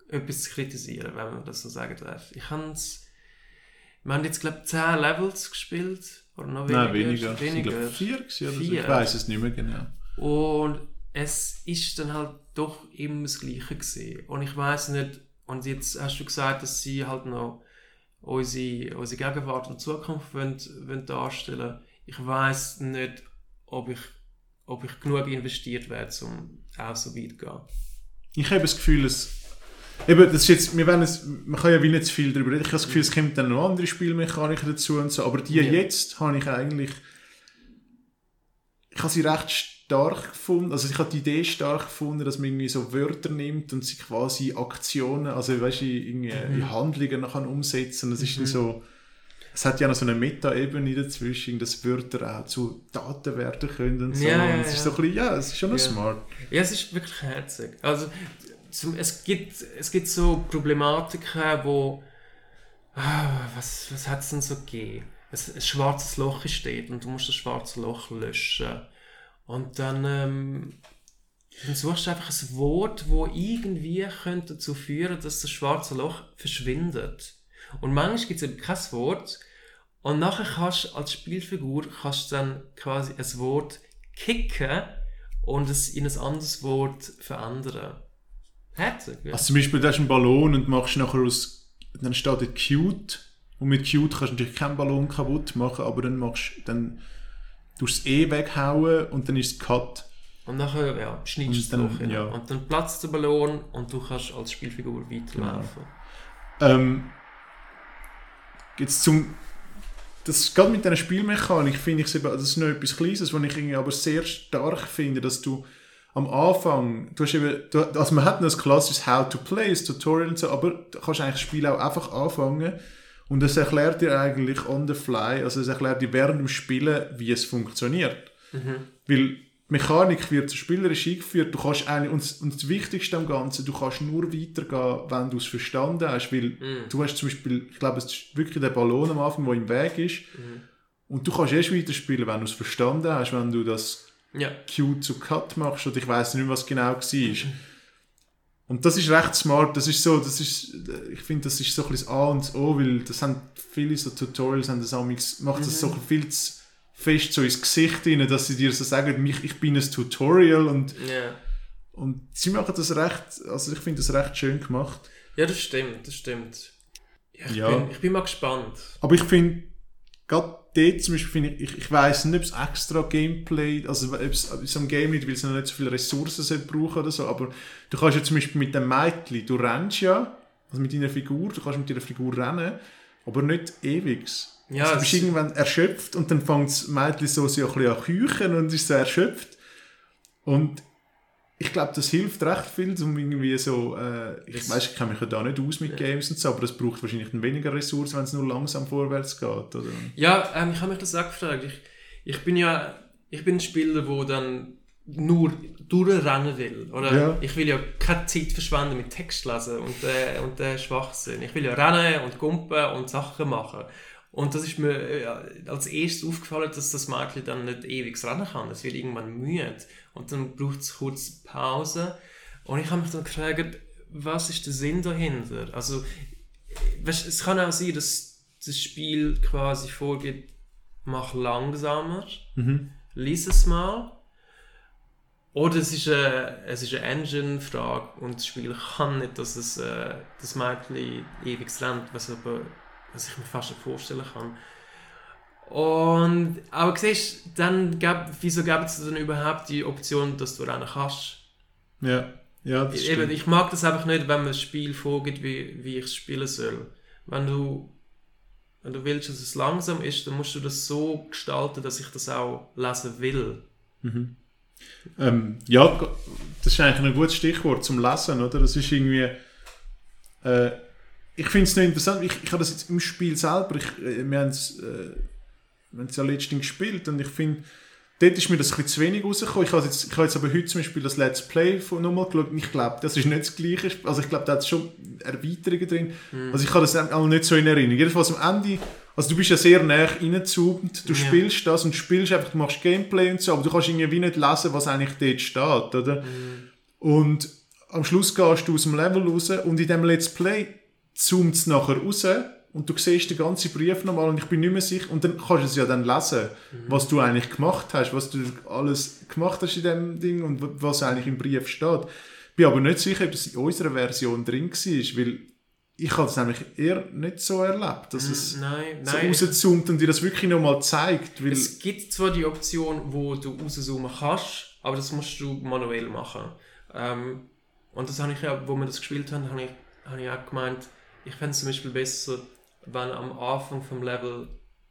etwas zu kritisieren, wenn man das so sagen darf. Ich habe wir haben jetzt glaube ich 10 Levels gespielt oder noch weniger? Nein, weniger. weniger. Ich glaube vier, vier. So. Ich weiß es nicht mehr genau. Und es ist dann halt doch immer das Gleiche gewesen. Und ich weiß nicht, und jetzt hast du gesagt, dass sie halt noch unsere, unsere Gegenwart und Zukunft wollen, wollen darstellen Ich weiß nicht, ob ich, ob ich genug investiert werde, um auch so weit zu gehen. Ich habe das Gefühl, es Eben, das ist jetzt, wir es, man kann ja wie nicht zu viel darüber reden. Ich habe das Gefühl, es kommt dann noch andere Spielmechaniken dazu und so. Aber die ja. jetzt habe ich eigentlich, ich habe sie recht stark gefunden. Also ich habe die Idee stark gefunden, dass man irgendwie so Wörter nimmt und sie quasi Aktionen, also weißt du, mhm. in Handlungen noch kann umsetzen. Das ist mhm. dann so, es hat ja noch so eine Meta-Ebene dazwischen, dass Wörter auch zu Daten werden können und so. Ja, ja, und es ist so ein bisschen, ja, es ist schon noch smart. Ja, es ist wirklich herzig. Also es gibt, es gibt so Problematiken, wo ah, was, was hat es denn so gegeben? Ein, ein schwarzes Loch steht und du musst das schwarze Loch löschen. Und dann, ähm, dann suchst du einfach ein Wort, wo irgendwie könnte dazu führen, dass das schwarze Loch verschwindet. Und manchmal gibt es eben kein Wort. Und nachher kannst du als Spielfigur kannst du dann quasi ein Wort kicken und es in ein anderes Wort verändern. Herzig, ja. Also zum Beispiel, du hast einen Ballon und machst nachher aus, dann steht dort cute und mit cute kannst du natürlich keinen Ballon kaputt machen, aber dann machst tust du das E weghauen und dann ist es cut. Und nachher ja, schneidest du es ja. Und dann platzt der Ballon und du kannst als Spielfigur weiterlaufen. Genau. Ähm, jetzt zum das gerade mit dieser Spielmechanik finde ich das ist noch etwas Kleines, was ich irgendwie aber sehr stark finde, dass du am Anfang, du hast eben, du, also man hat ein klassisches How to Play, das Tutorial und so, aber du kannst eigentlich das Spiel auch einfach anfangen und es erklärt dir eigentlich on the fly, also es erklärt dir während dem Spielen, wie es funktioniert. Mhm. Weil die Mechanik wird spielerisch eingeführt. Du kannst eigentlich, und, und das Wichtigste am Ganzen, du kannst nur weitergehen, wenn du es verstanden hast. Weil Mm. du hast zum Beispiel, ich glaube, es ist wirklich der Ballon am Anfang, der im Weg ist. Mhm. Und du kannst erst weiterspielen, wenn du es verstanden hast, wenn du das Ja. Q zu Cut machst oder ich weiß nicht mehr, was genau war. Und das ist recht smart, das ist so, das ist, ich finde, das ist so ein bisschen das A und das O, weil das haben viele so Tutorials, haben das amigs, macht das so ein bisschen viel zu fest so ins Gesicht rein, dass sie dir so sagen, mich, ich bin ein Tutorial und, Ja. und sie machen das recht, also ich finde das recht schön gemacht. ja, das stimmt, das stimmt. Ja, ich, Ja. Bin, ich bin mal gespannt. Aber ich finde, gerade dort zum Beispiel, finde ich, ich, ich weiss nicht, ob es extra Gameplay, also ob es ob es am Game nicht, weil es noch nicht so viele Ressourcen brauchen oder so, aber du kannst ja zum Beispiel mit dem Mädchen, du rennst ja, also mit deiner Figur, du kannst mit deiner Figur rennen, aber nicht ewig. Ja, also du bist irgendwann erschöpft und dann fängt das Mädchen so, so ein bisschen an küchen und ist so erschöpft. Und ich glaube, das hilft recht viel, um irgendwie so, äh, ich Das- weiß, ich kenne mich ja da nicht aus mit Games und so, aber es braucht wahrscheinlich dann weniger Ressourcen, wenn es nur langsam vorwärts geht, oder? Ja, ähm, ich habe mich das auch gefragt. Ich, ich bin ja ich bin ein Spieler, der dann nur durchrennen will. Oder Ja. ich will ja keine Zeit verschwenden mit Text lesen und, äh, und äh, Schwachsinn. Ich will ja rennen und gumpen und Sachen machen. Und das ist mir äh, als erstes aufgefallen, dass das Mädchen dann nicht ewig rennen kann. Es wird irgendwann müde. Und dann braucht es kurz Pause. Und ich habe mich dann gefragt, was ist der Sinn dahinter? Also, weißt, es kann auch sein, dass das Spiel quasi vorgibt, mach langsamer, Mhm. lies es mal. Oder es ist eine, es ist eine Engine-Frage und das Spiel kann nicht, dass es äh, das Mädchen ewig rennt, was, aber, was ich mir fast nicht vorstellen kann. Und, aber siehst dann gab, wieso gibt es dann überhaupt die Option, dass du rennen kannst? Ja, ja, das Eben, stimmt. ich mag das einfach nicht, wenn man das Spiel vorgibt, wie, wie ich es spielen soll. Wenn du, wenn du willst, dass es langsam ist, dann musst du das so gestalten, dass ich das auch lesen will. Ähm, ja, das ist eigentlich ein gutes Stichwort zum Lesen, oder? Das ist irgendwie. Äh, ich finde es noch interessant, ich, ich habe das jetzt im Spiel selber, ich, äh, wir haben es äh, ja letztens gespielt und ich finde, dort ist mir das ein bisschen zu wenig rausgekommen. Ich habe jetzt, ich habe jetzt aber heute zum Beispiel das Let's Play von nochmal geschaut und ich glaube, das ist nicht das gleiche. Also ich glaube, da hat es schon Erweiterungen drin. Also ich habe das auch nicht so in Erinnerung. Jedenfalls am Ende, also du bist ja sehr nah reingezoomt, du Ja. spielst das und spielst einfach, du machst Gameplay und so, aber du kannst irgendwie wie nicht lesen, was eigentlich dort steht, oder? Und am Schluss gehst du aus dem Level raus und in dem Let's Play zoomt es nachher raus und du siehst den ganzen Brief nochmal und ich bin nicht mehr sicher und dann kannst du es ja dann lesen, was du eigentlich gemacht hast, was du alles gemacht hast in dem Ding und was eigentlich im Brief steht. Bin aber nicht sicher, ob das in unserer Version drin war, weil ich habe es nämlich eher nicht so erlebt, dass es Nein, so nein. rauszoomt und dir das wirklich nochmal zeigt, es gibt zwar die Option, wo du rauszoomen kannst, aber das musst du manuell machen. Ähm, und das habe ich ja, wo wir das gespielt haben, habe ich, habe ich auch gemeint, ich fände es zum Beispiel besser, wenn am Anfang vom Level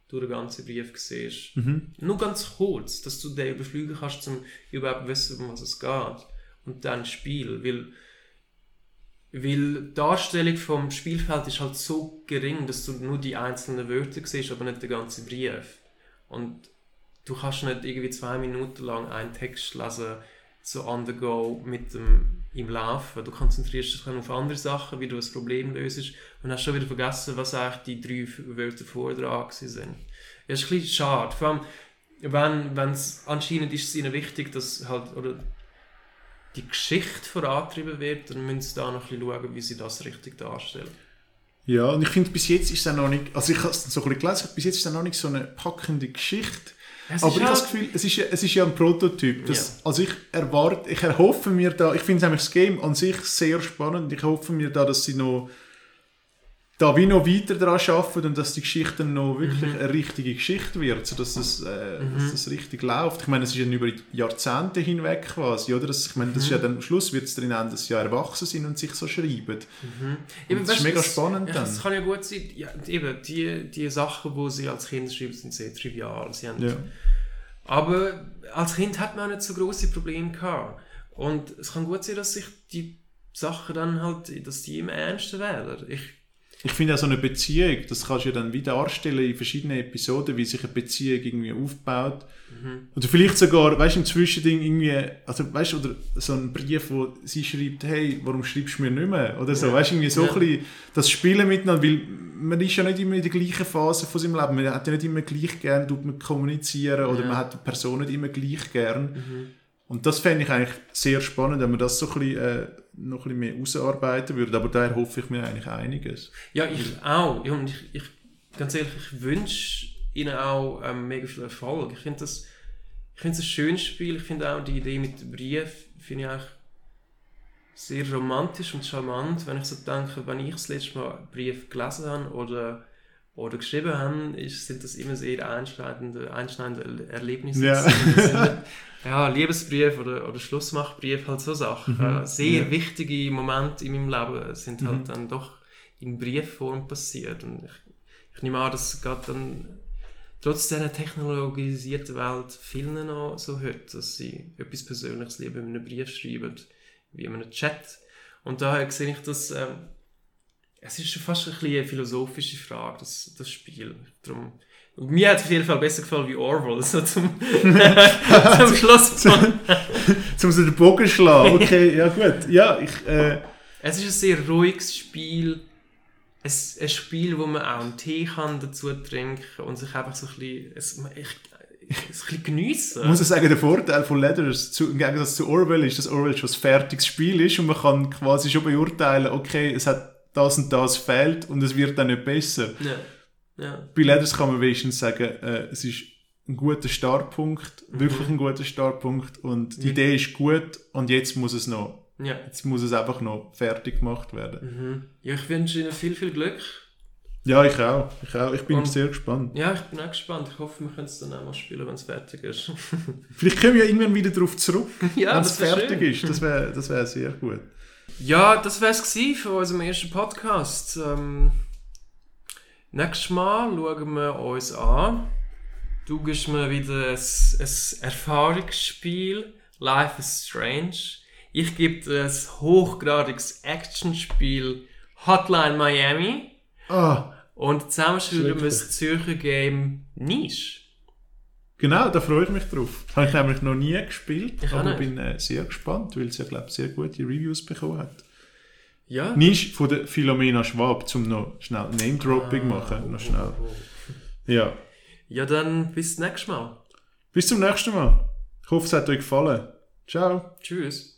du den ganzen Brief siehst. Nur ganz kurz, dass du den überfliegen kannst, um überhaupt zu wissen, um was es geht. Und dann Spiel, weil weil die Darstellung vom Spielfeld ist halt so gering, dass du nur die einzelnen Wörter siehst, aber nicht den ganzen Brief. Und du kannst nicht irgendwie zwei Minuten lang einen Text lesen, so on the go mit dem im Laufen. Du konzentrierst dich dann auf andere Sachen, wie du ein Problem löst und hast schon wieder vergessen, was eigentlich die drei Wörter gewesen sind. Ja, ist ein bisschen schade. Vor allem, wenn, wenn's, anscheinend ist es ihnen wichtig, dass halt, oder die Geschichte vorangetrieben wird, dann müssen sie da noch ein bisschen schauen, wie sie das richtig darstellen. Ja, und ich finde, bis jetzt ist es noch nicht, also ich habe es so ein bisschen gelesen, bis jetzt ist es noch nicht so eine packende Geschichte. Es Aber ich habe das Gefühl, es ist, ja- es ist ja ein Prototyp. Das, Also ich erwarte, ich erhoffe mir da, ich finde nämlich das Game an sich sehr spannend. Ich hoffe mir da, dass sie noch da wie noch weiter daran arbeiten und dass die Geschichte noch wirklich Mhm. eine richtige Geschichte wird, sodass es, äh, dass das richtig läuft. Ich meine, es ist ja über Jahrzehnte hinweg quasi, oder? Das, ich meine, das ist ja Mhm. dann am Schluss wird es drin enden, dass sie ja erwachsen sind und sich so schreiben. Eben, das ist weißt, mega es- spannend ja, dann. Es kann ja gut sein, ja, eben, die, die Sachen, die sie als Kind schreiben, sind sehr trivial. Sie haben, Ja. Aber als Kind hat man auch nicht so große Probleme gehabt. Und es kann gut sein, dass sich die Sachen dann halt, dass die immer ernster werden. Ich, ich finde auch so eine Beziehung, das kannst du ja dann wieder darstellen in verschiedenen Episoden, wie sich eine Beziehung irgendwie aufbaut. Mhm. Oder vielleicht sogar, weißt du, im Zwischending irgendwie, also weißt du, oder so ein Brief, wo sie schreibt, hey, warum schreibst du mir nicht mehr? Oder so, Ja. weißt du, irgendwie so Ja. ein bisschen das Spielen miteinander, weil man ist ja nicht immer in der gleichen Phase von seinem Leben, man hat ja nicht immer gleich gern, tut man kommunizieren, oder Ja. man hat die Person nicht immer gleich gern. Mhm. Und das fände ich eigentlich sehr spannend, wenn man das so ein bisschen, äh, noch ein bisschen mehr ausarbeiten würde. Aber daher hoffe ich mir eigentlich einiges. Ja, ich auch. Ja, und ich, ich, ganz ehrlich, ich wünsche ihnen auch ähm, mega viel Erfolg. Ich finde das, ich finde es ein schönes Spiel. Ich finde auch die Idee mit dem Brief, finde ich eigentlich sehr romantisch und charmant. Wenn ich so denke, wenn ich das letzte Mal einen Brief gelesen habe oder, oder geschrieben habe, ist, sind das immer sehr einschneidende, einschneidende Erlebnisse. Ja. ja, Liebesbrief oder, oder Schlussmachbrief, halt so Sachen. Mhm. Sehr Ja. wichtige Momente in meinem Leben sind halt Mhm. dann doch in Briefform passiert. Und ich, ich nehme an, dass gerade dann trotz dieser technologisierten Welt vielen noch so hört, dass sie etwas Persönliches lieber in einem Brief schreiben, wie in einem Chat. Und daher sehe ich das, ähm, es ist schon fast ein bisschen eine philosophische Frage, das, das Spiel. Darum, mir hat es auf jeden Fall besser gefallen wie Orwell, so zum, zum Schluss. Von, Zum so den Bogen schlagen. Okay, ja gut. Ja, ich, äh, es ist ein sehr ruhiges Spiel. Ein, ein Spiel, wo man auch einen Tee kann dazu trinken und sich einfach so ein bisschen, es, ich, ich, geniessen. muss ja sagen, der Vorteil von Leathers zu, im Gegensatz zu Orwell ist, dass Orwell schon ein fertiges Spiel ist und man kann quasi schon beurteilen, okay, es hat das und das fehlt und es wird dann nicht besser. Ja. Ja. Bei Leathers kann man wenigstens sagen, äh, es ist ein guter Startpunkt, Mhm. wirklich ein guter Startpunkt und die Ja. Idee ist gut und jetzt muss es noch, Ja. jetzt muss es einfach noch fertig gemacht werden. Mhm. ja, ich wünsche Ihnen viel, viel Glück. Ja, ich auch, ich auch, ich bin Und- sehr gespannt. Ja, ich bin auch gespannt. Ich hoffe, wir können es dann auch mal spielen, wenn es fertig ist. Vielleicht kommen wir ja irgendwann wieder darauf zurück, ja, wenn es fertig schön. ist. Das wäre das wär sehr gut. Ja, das wäre es für unseren ersten Podcast. Ähm, nächstes Mal schauen wir uns an. Du gibst mir wieder ein, ein Erfahrungsspiel, Life is Strange. Ich gebe dir ein hochgradiges Actionspiel, Hotline Miami. Ah, Und zusammen spielen wir das. Zürcher Game Niche. Genau, da freue ich mich drauf. Habe ich nämlich noch nie gespielt, Ich aber nicht. bin äh, sehr gespannt, weil es ja, glaube ich, sehr gute Reviews bekommen hat. Ja. Nisch von der Philomena Schwab, zum noch schnell Name-Dropping Ah, machen. Noch oh, schnell. oh, oh. Ja. Ja, dann bis nächstes Mal. Bis zum nächsten Mal. Ich hoffe, es hat euch gefallen. Ciao. Tschüss.